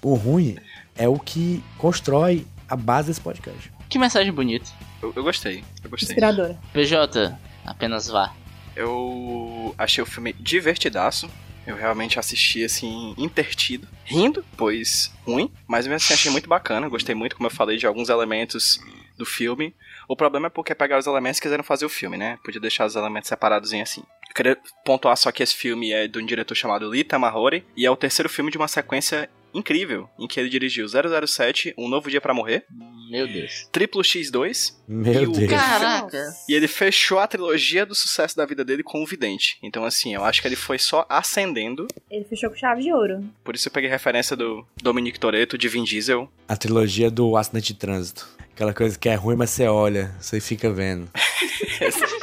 O ruim é o que constrói a base desse podcast.
Que mensagem bonita.
Eu, eu gostei, eu gostei.
Inspiradora.
PJ, apenas vá.
Eu achei o filme divertidaço. Eu realmente assisti assim, intertido, rindo, pois ruim, mas mesmo assim achei muito bacana. Gostei muito, como eu falei, de alguns elementos do filme. O problema é porque pegaram os elementos e quiseram fazer o filme, né? Podia deixar os elementos separados em assim. Eu queria pontuar só que esse filme é de um diretor chamado Lee Tamahori e é o terceiro filme de uma sequência incrível em que ele dirigiu 007, Um Novo Dia pra Morrer,
Meu Deus.
Triplo X2
Meu
E o
Deus.
Caraca.
e ele fechou a trilogia do sucesso da vida dele com o Vidente. Então, assim, eu acho que ele foi só ascendendo.
Ele fechou com chave de ouro.
Por isso eu peguei referência do Dominic Toretto, de Vin Diesel.
A trilogia do acidente de trânsito. Aquela coisa que é ruim, mas você olha, você fica vendo.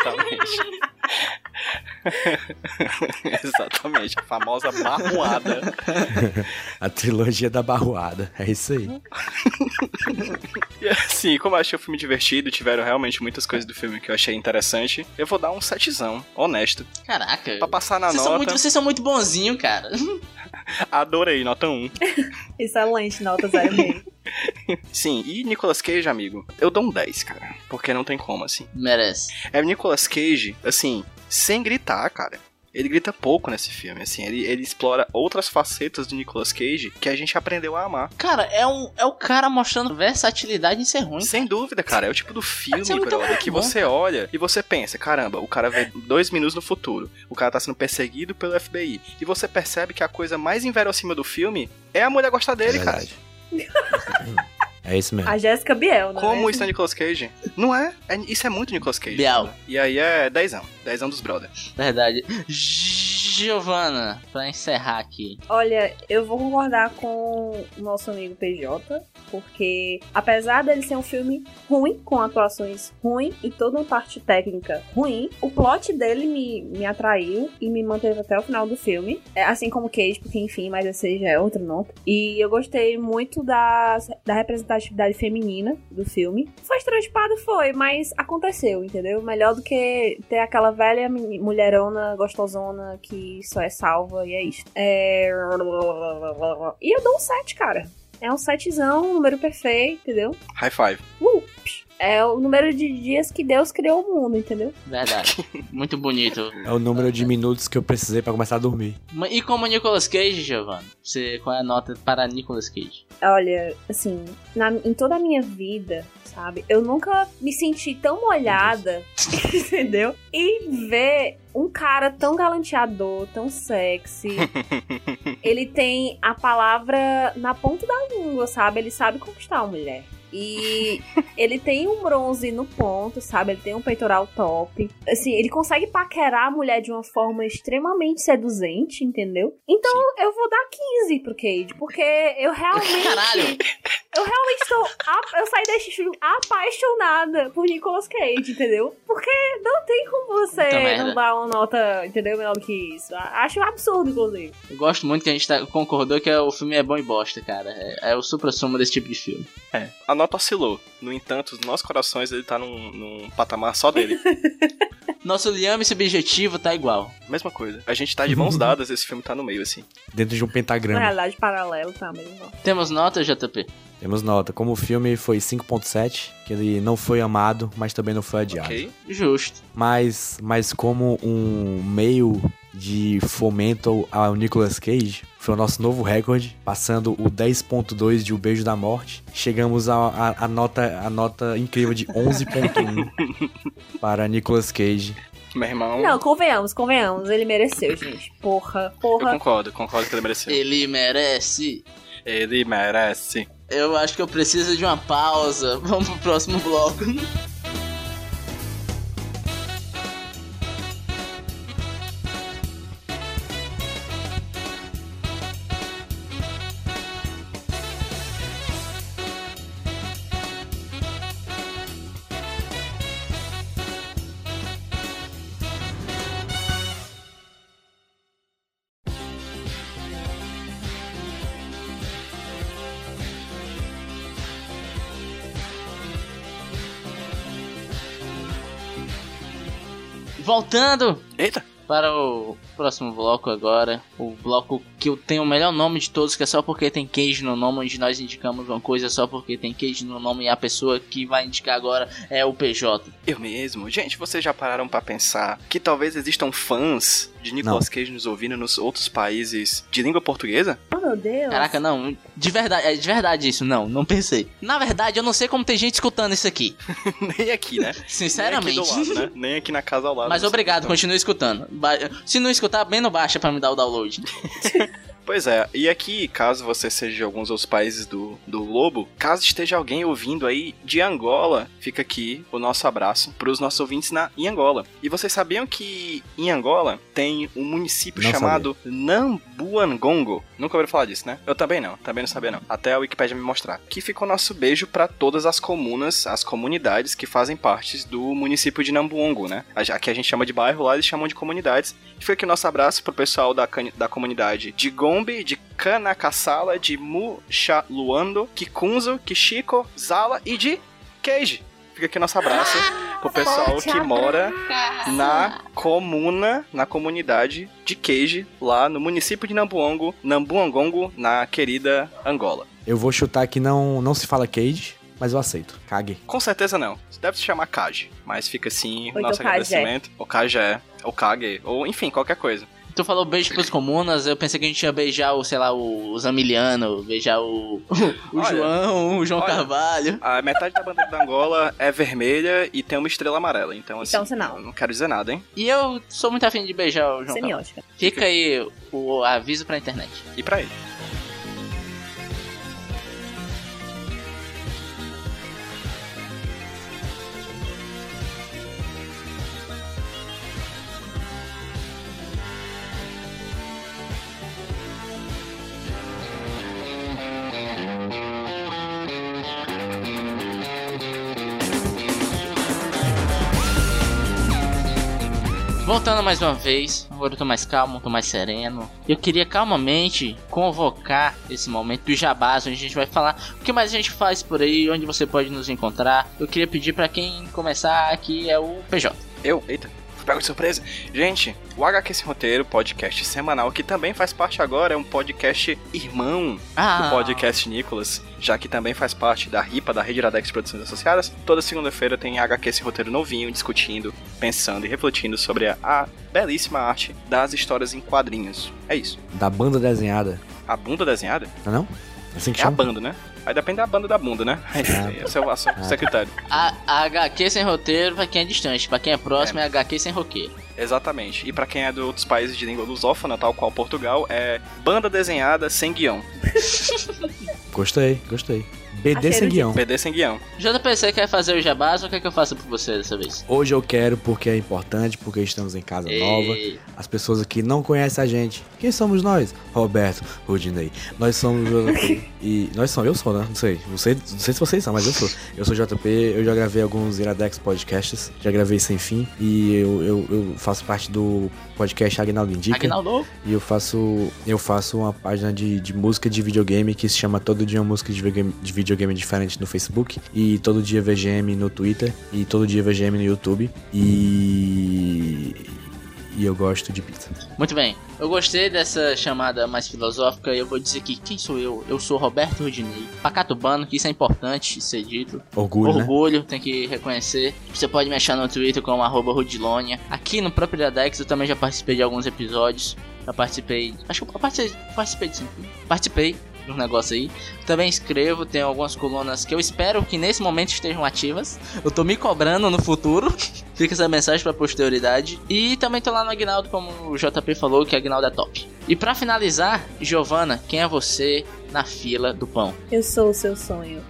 Exatamente. A famosa barroada.
A trilogia da barroada. É isso aí.
E assim, como eu achei o filme divertido, tiveram realmente muitas coisas do filme que eu achei interessante, eu vou dar um setzão, honesto.
Caraca.
Pra passar na
Vocês são,
nota,
muito, vocês são muito bonzinho, cara.
adorei, nota 1.
Excelente, nota 0,5.
Sim, e Nicolas Cage, amigo, eu dou um 10, cara. Porque não tem como, assim.
Merece.
É o Nicolas Cage, assim, sem gritar, cara. Ele grita pouco nesse filme, assim, ele, ele explora outras facetas do Nicolas Cage que a gente aprendeu a amar.
Cara, é, um, é o cara mostrando versatilidade em ser ruim.
Sem dúvida, cara, é o tipo do filme,
é
brother, que
bom,
você olha e você pensa, caramba, o cara vê dois minutos no futuro, o cara tá sendo perseguido pelo FBI, e você percebe que a coisa mais inverossímil do filme é a mulher gostar dele,
é
cara.
É isso mesmo.
A Jéssica Biel, né?
Como isso é Nicolas Cage? Não é? É- Isso é muito Nicolas Cage.
Bial.
brother. E aí é dezão. Dezão dos brother.
Verdade. Giovana, pra encerrar aqui.
Olha, eu vou concordar com o nosso amigo PJ, porque apesar dele ser um filme ruim, com atuações ruins e toda uma parte técnica ruim, o plot dele me, me atraiu e me manteve até o final do filme. É, assim como Cage, porque enfim, mas esse já é outro nota. E eu gostei muito da, da representatividade feminina do filme. Foi estereotipado, foi, mas aconteceu, entendeu? Melhor do que ter aquela velha mulherona gostosona que só é salva e é isso. É... E eu dou um 7, cara. É um setzão, um número perfeito, entendeu?
High five.
Uh, é o número de dias que Deus criou o mundo, entendeu?
Verdade. Muito bonito.
É o número de minutos que eu precisei pra começar a dormir.
E como Nicolas Cage, Giovana? Você, qual é a nota para Nicolas Cage?
Olha, assim, na- em toda a minha vida, sabe? Eu nunca me senti tão molhada, entendeu? E ver um cara tão galanteador, tão sexy. ele tem a palavra na ponta da língua, sabe? Ele sabe conquistar uma mulher. E ele tem um bronze no ponto, sabe? Ele tem um peitoral top. Assim, ele consegue paquerar a mulher de uma forma extremamente seduzente, entendeu? Então eu vou dar 15 pro Cade, porque eu realmente.
Caralho!
Eu realmente estou. a- Eu saí deste filme apaixonada por Nicolas Cage, entendeu? Porque não tem como você não dar uma nota, entendeu? Melhor do que isso. A- Acho absurdo, inclusive.
Eu gosto muito que a gente tá, concordou que é- o filme é bom e bosta, cara. É, é o supra-sumo desse tipo de filme.
É. A nota oscilou. No entanto, nos nossos corações ele tá num, num patamar só dele.
Nosso liame subjetivo tá igual.
Mesma coisa. A gente tá de mãos dadas, esse filme tá no meio, assim.
Dentro de um
Na
pentagrama.
realidade, paralelo tá mesmo. não.
Temos nota, JP?
Temos nota. Como o filme foi 5.7, que ele não foi amado, mas também não foi adiado.
Ok?
Justo.
Mas, mas como um meio de fomento ao Nicolas Cage, foi o nosso novo recorde, passando o 10.2 de O Beijo da Morte. Chegamos a, a, a nota, a nota incrível de 11.1 para Nicolas Cage.
Meu irmão.
Não, convenhamos, convenhamos. Ele mereceu, gente. Porra,
Eu
porra.
concordo, concordo que ele mereceu.
Ele merece.
Ele merece.
Eu acho que eu preciso de uma pausa. Vamos pro próximo bloco. Voltando
Eita!
para o próximo bloco agora. O bloco que eu tenho o melhor nome de todos, que é só porque tem queijo no nome, onde nós indicamos uma coisa só porque tem queijo no nome e a pessoa que vai indicar agora é o PJ.
Eu mesmo. Gente, vocês já pararam pra pensar que talvez existam fãs de Nicolas Cage nos ouvindo nos outros países de língua portuguesa?
Oh, meu Deus.
Caraca, não, de verdade, é de verdade isso, não, não pensei. Na verdade, eu não sei como tem gente escutando isso aqui,
Nem aqui, né?
sinceramente.
Nem aqui do lado, né? Nem aqui na casa ao lado.
Mas obrigado,
tá.
continue escutando. Se não escutar, bem no baixa pra me dar o download.
Pois é, e aqui, caso você seja de alguns outros países do, do globo, caso esteja alguém ouvindo aí de Angola, fica aqui o nosso abraço para os nossos ouvintes na, em Angola. E vocês sabiam que em Angola tem um município
Não
chamado Nambuangongo? Nunca ouviram falar disso, né? Eu também não, também não sabia não. Até a Wikipédia me mostrar. Que fica o nosso beijo para todas as comunas, as comunidades que fazem parte do município de Nambuongo, né? Aqui a gente chama de bairro, lá eles chamam de comunidades. E fica aqui o nosso abraço pro pessoal da, da comunidade de Gombe, de Kanakassala, de Muxaluando, Kikunzo, Kishiko, Zala e de Keiji. Fica aqui nosso abraço pro pessoal que mora na comuna, na comunidade de Keiji, lá no município de Nambuongo, Nambuangongo, na querida Angola.
Eu vou chutar que não, não se fala Cage, mas eu aceito. Cague.
Com certeza não. Deve se chamar Kaji, mas fica assim o nosso
então
agradecimento. Ou Kajé, ou Kage, ou enfim, qualquer coisa.
Tu falou beijo pros comunas, eu pensei que a gente ia beijar o, sei lá, o, o Zamiliano, beijar o, o
Olha,
João, o João
olha.
Carvalho.
A metade da bandeira da Angola é vermelha e tem uma estrela amarela. Então, assim,
Então, sinal.
não quero dizer nada, hein?
E eu sou muito afim de beijar o João Carvalho.
Semiótica.
Fica aí o aviso pra internet.
E pra ele.
Mais uma vez, agora eu tô mais calmo, tô mais sereno. Eu queria calmamente convocar esse momento do jabás, onde a gente vai falar o que mais a gente faz por aí, onde você pode nos encontrar. Eu queria pedir pra quem começar aqui é o PJ.
Eu? Eita. Pego de surpresa. Gente, o HQ Sem Roteiro, podcast semanal, que também faz parte agora, é um podcast irmão
Ah,
do podcast Nicolas, já que também faz parte da RIPA, da Rede Iradex Produções Associadas. Toda segunda-feira tem HQ Sem Roteiro novinho, discutindo, pensando e refletindo sobre a, a belíssima arte das histórias em quadrinhos. É isso.
Da banda desenhada.
A bunda desenhada
Não é não? Assim que
é a
chama?
banda, né? Aí depende da banda da bunda, né? Esse é o seu secretário.
A, a HQ sem roteiro pra quem é distante, pra quem é próximo é, HQ sem roqueiro.
Exatamente. E pra quem é de outros países de língua lusófona, tal qual Portugal, é banda desenhada sem guião.
Gostei, gostei. BD
Achei
sem guião.
BD sem guião.
JPC quer fazer o jabás ou quer que eu faça por você dessa vez?
Hoje eu quero porque é importante, porque estamos em casa nova. As pessoas aqui não conhecem a gente. Quem somos nós? Roberto, Rudinei. Nós somos e nós somos, eu sou, né? Não sei. Não sei, não sei se vocês são, mas eu sou. Eu sou JP, eu já gravei alguns Iradex podcasts, já gravei sem fim. E eu, eu, eu faço parte do podcast Agnaldo Indica.
Aguinaldo?
E eu faço. Eu faço uma página de, de música de videogame que se chama Todo Dia uma Música de videogame, de videogame diferente no Facebook. E todo dia VGM no Twitter. E todo dia VGM no YouTube. E. E eu gosto de pizza.
Muito bem, eu gostei dessa chamada mais filosófica e eu vou dizer que quem sou eu? Eu sou Roberto Rudinei, pacatubano, que isso é importante ser dito.
Orgulho, né?
Orgulho, tem que reconhecer. Você pode me achar no Twitter como arroba Rudilonia. Aqui no próprio Iradex eu também já participei de alguns episódios. Já participei. Acho que eu participei, participei de sim. Participei um negócio aí. Também escrevo, tenho algumas colunas que eu espero que nesse momento estejam ativas. Eu tô me cobrando no futuro. Fica essa mensagem pra posterioridade. E também tô lá no Agnaldo, como o JP falou, que Agnaldo é top. E pra finalizar, Giovana, quem é você na fila do pão?
Eu sou o seu sonho.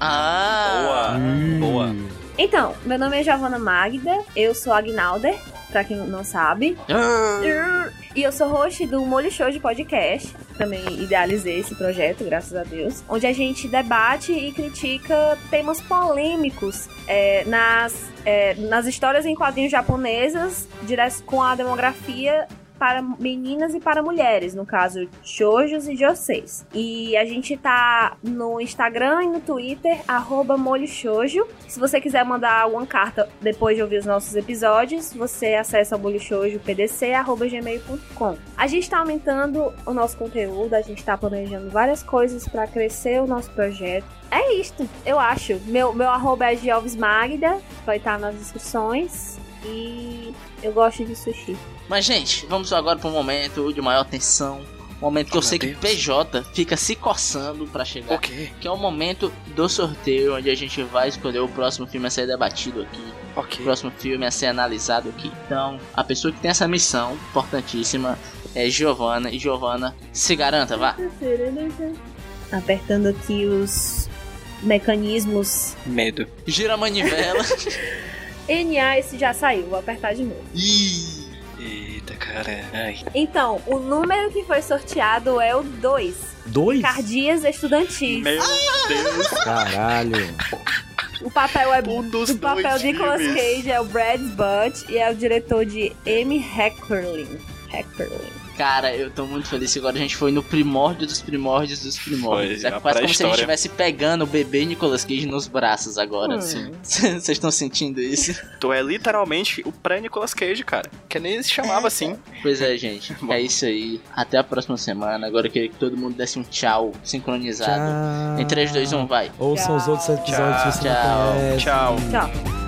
Ah!
Boa. Boa.
Então, meu nome é Giovana Magda, eu sou Agnalder, pra quem não sabe.
Ah!
E eu sou host do Molho Show de podcast. Também idealizei esse projeto, graças a Deus. Onde a gente debate e critica temas polêmicos é, nas, é, nas histórias em quadrinhos japonesas, direto com a demografia para meninas e para mulheres, no caso, shoujos e joseis. E a gente tá no Instagram e no Twitter, arroba molho shoujo. Se você quiser mandar alguma carta depois de ouvir os nossos episódios, você acessa o molhoshoujo.pdc.gmail.com. A gente tá aumentando o nosso conteúdo, a gente tá planejando várias coisas para crescer o nosso projeto. É isto, eu acho. Meu, meu arroba é Magda, vai estar nas descrições. E eu gosto de sushi.
Mas, gente, vamos agora para um momento de maior tensão. Um momento que
Oh,
eu sei
meu
que
Deus.
PJ fica se coçando pra chegar.
O quê?
Que é o momento do sorteio, onde a gente vai escolher o próximo filme a ser debatido aqui. O
Ok.
próximo filme a ser analisado aqui. Então, a pessoa que tem essa missão importantíssima é Giovana. E Giovana, se garanta, vá.
Apertando aqui os mecanismos.
Medo.
Gira a manivela.
NA, esse já saiu, vou apertar de novo.
Eita, cara. Ai.
Então, o número que foi sorteado é o 2.
Dois?
Cardias Estudantis.
Meu Deus.
Caralho.
O papel é
Um dos
o papel
dois
de Nicolas. Cage é o Brad Butt e é o diretor de Amy Heckerling. Heckerling.
Cara, eu tô muito feliz que agora a gente foi no primórdio dos primórdios dos primórdios.
Foi,
é quase como se a gente estivesse pegando o bebê Nicolas Cage nos braços agora,
Hum.
assim. Vocês estão sentindo isso?
Tu é literalmente o pré-Nicolas Cage, cara. Que nem se chamava assim.
Pois é, gente. É isso aí. Até a próxima semana. Agora eu queria que todo mundo desse um tchau sincronizado.
Tchau.
Em 3, 2, 1, vai.
Ouçam os
Tchau.
outros episódios se você
Tchau.
não conhece.
Tchau.
Tchau.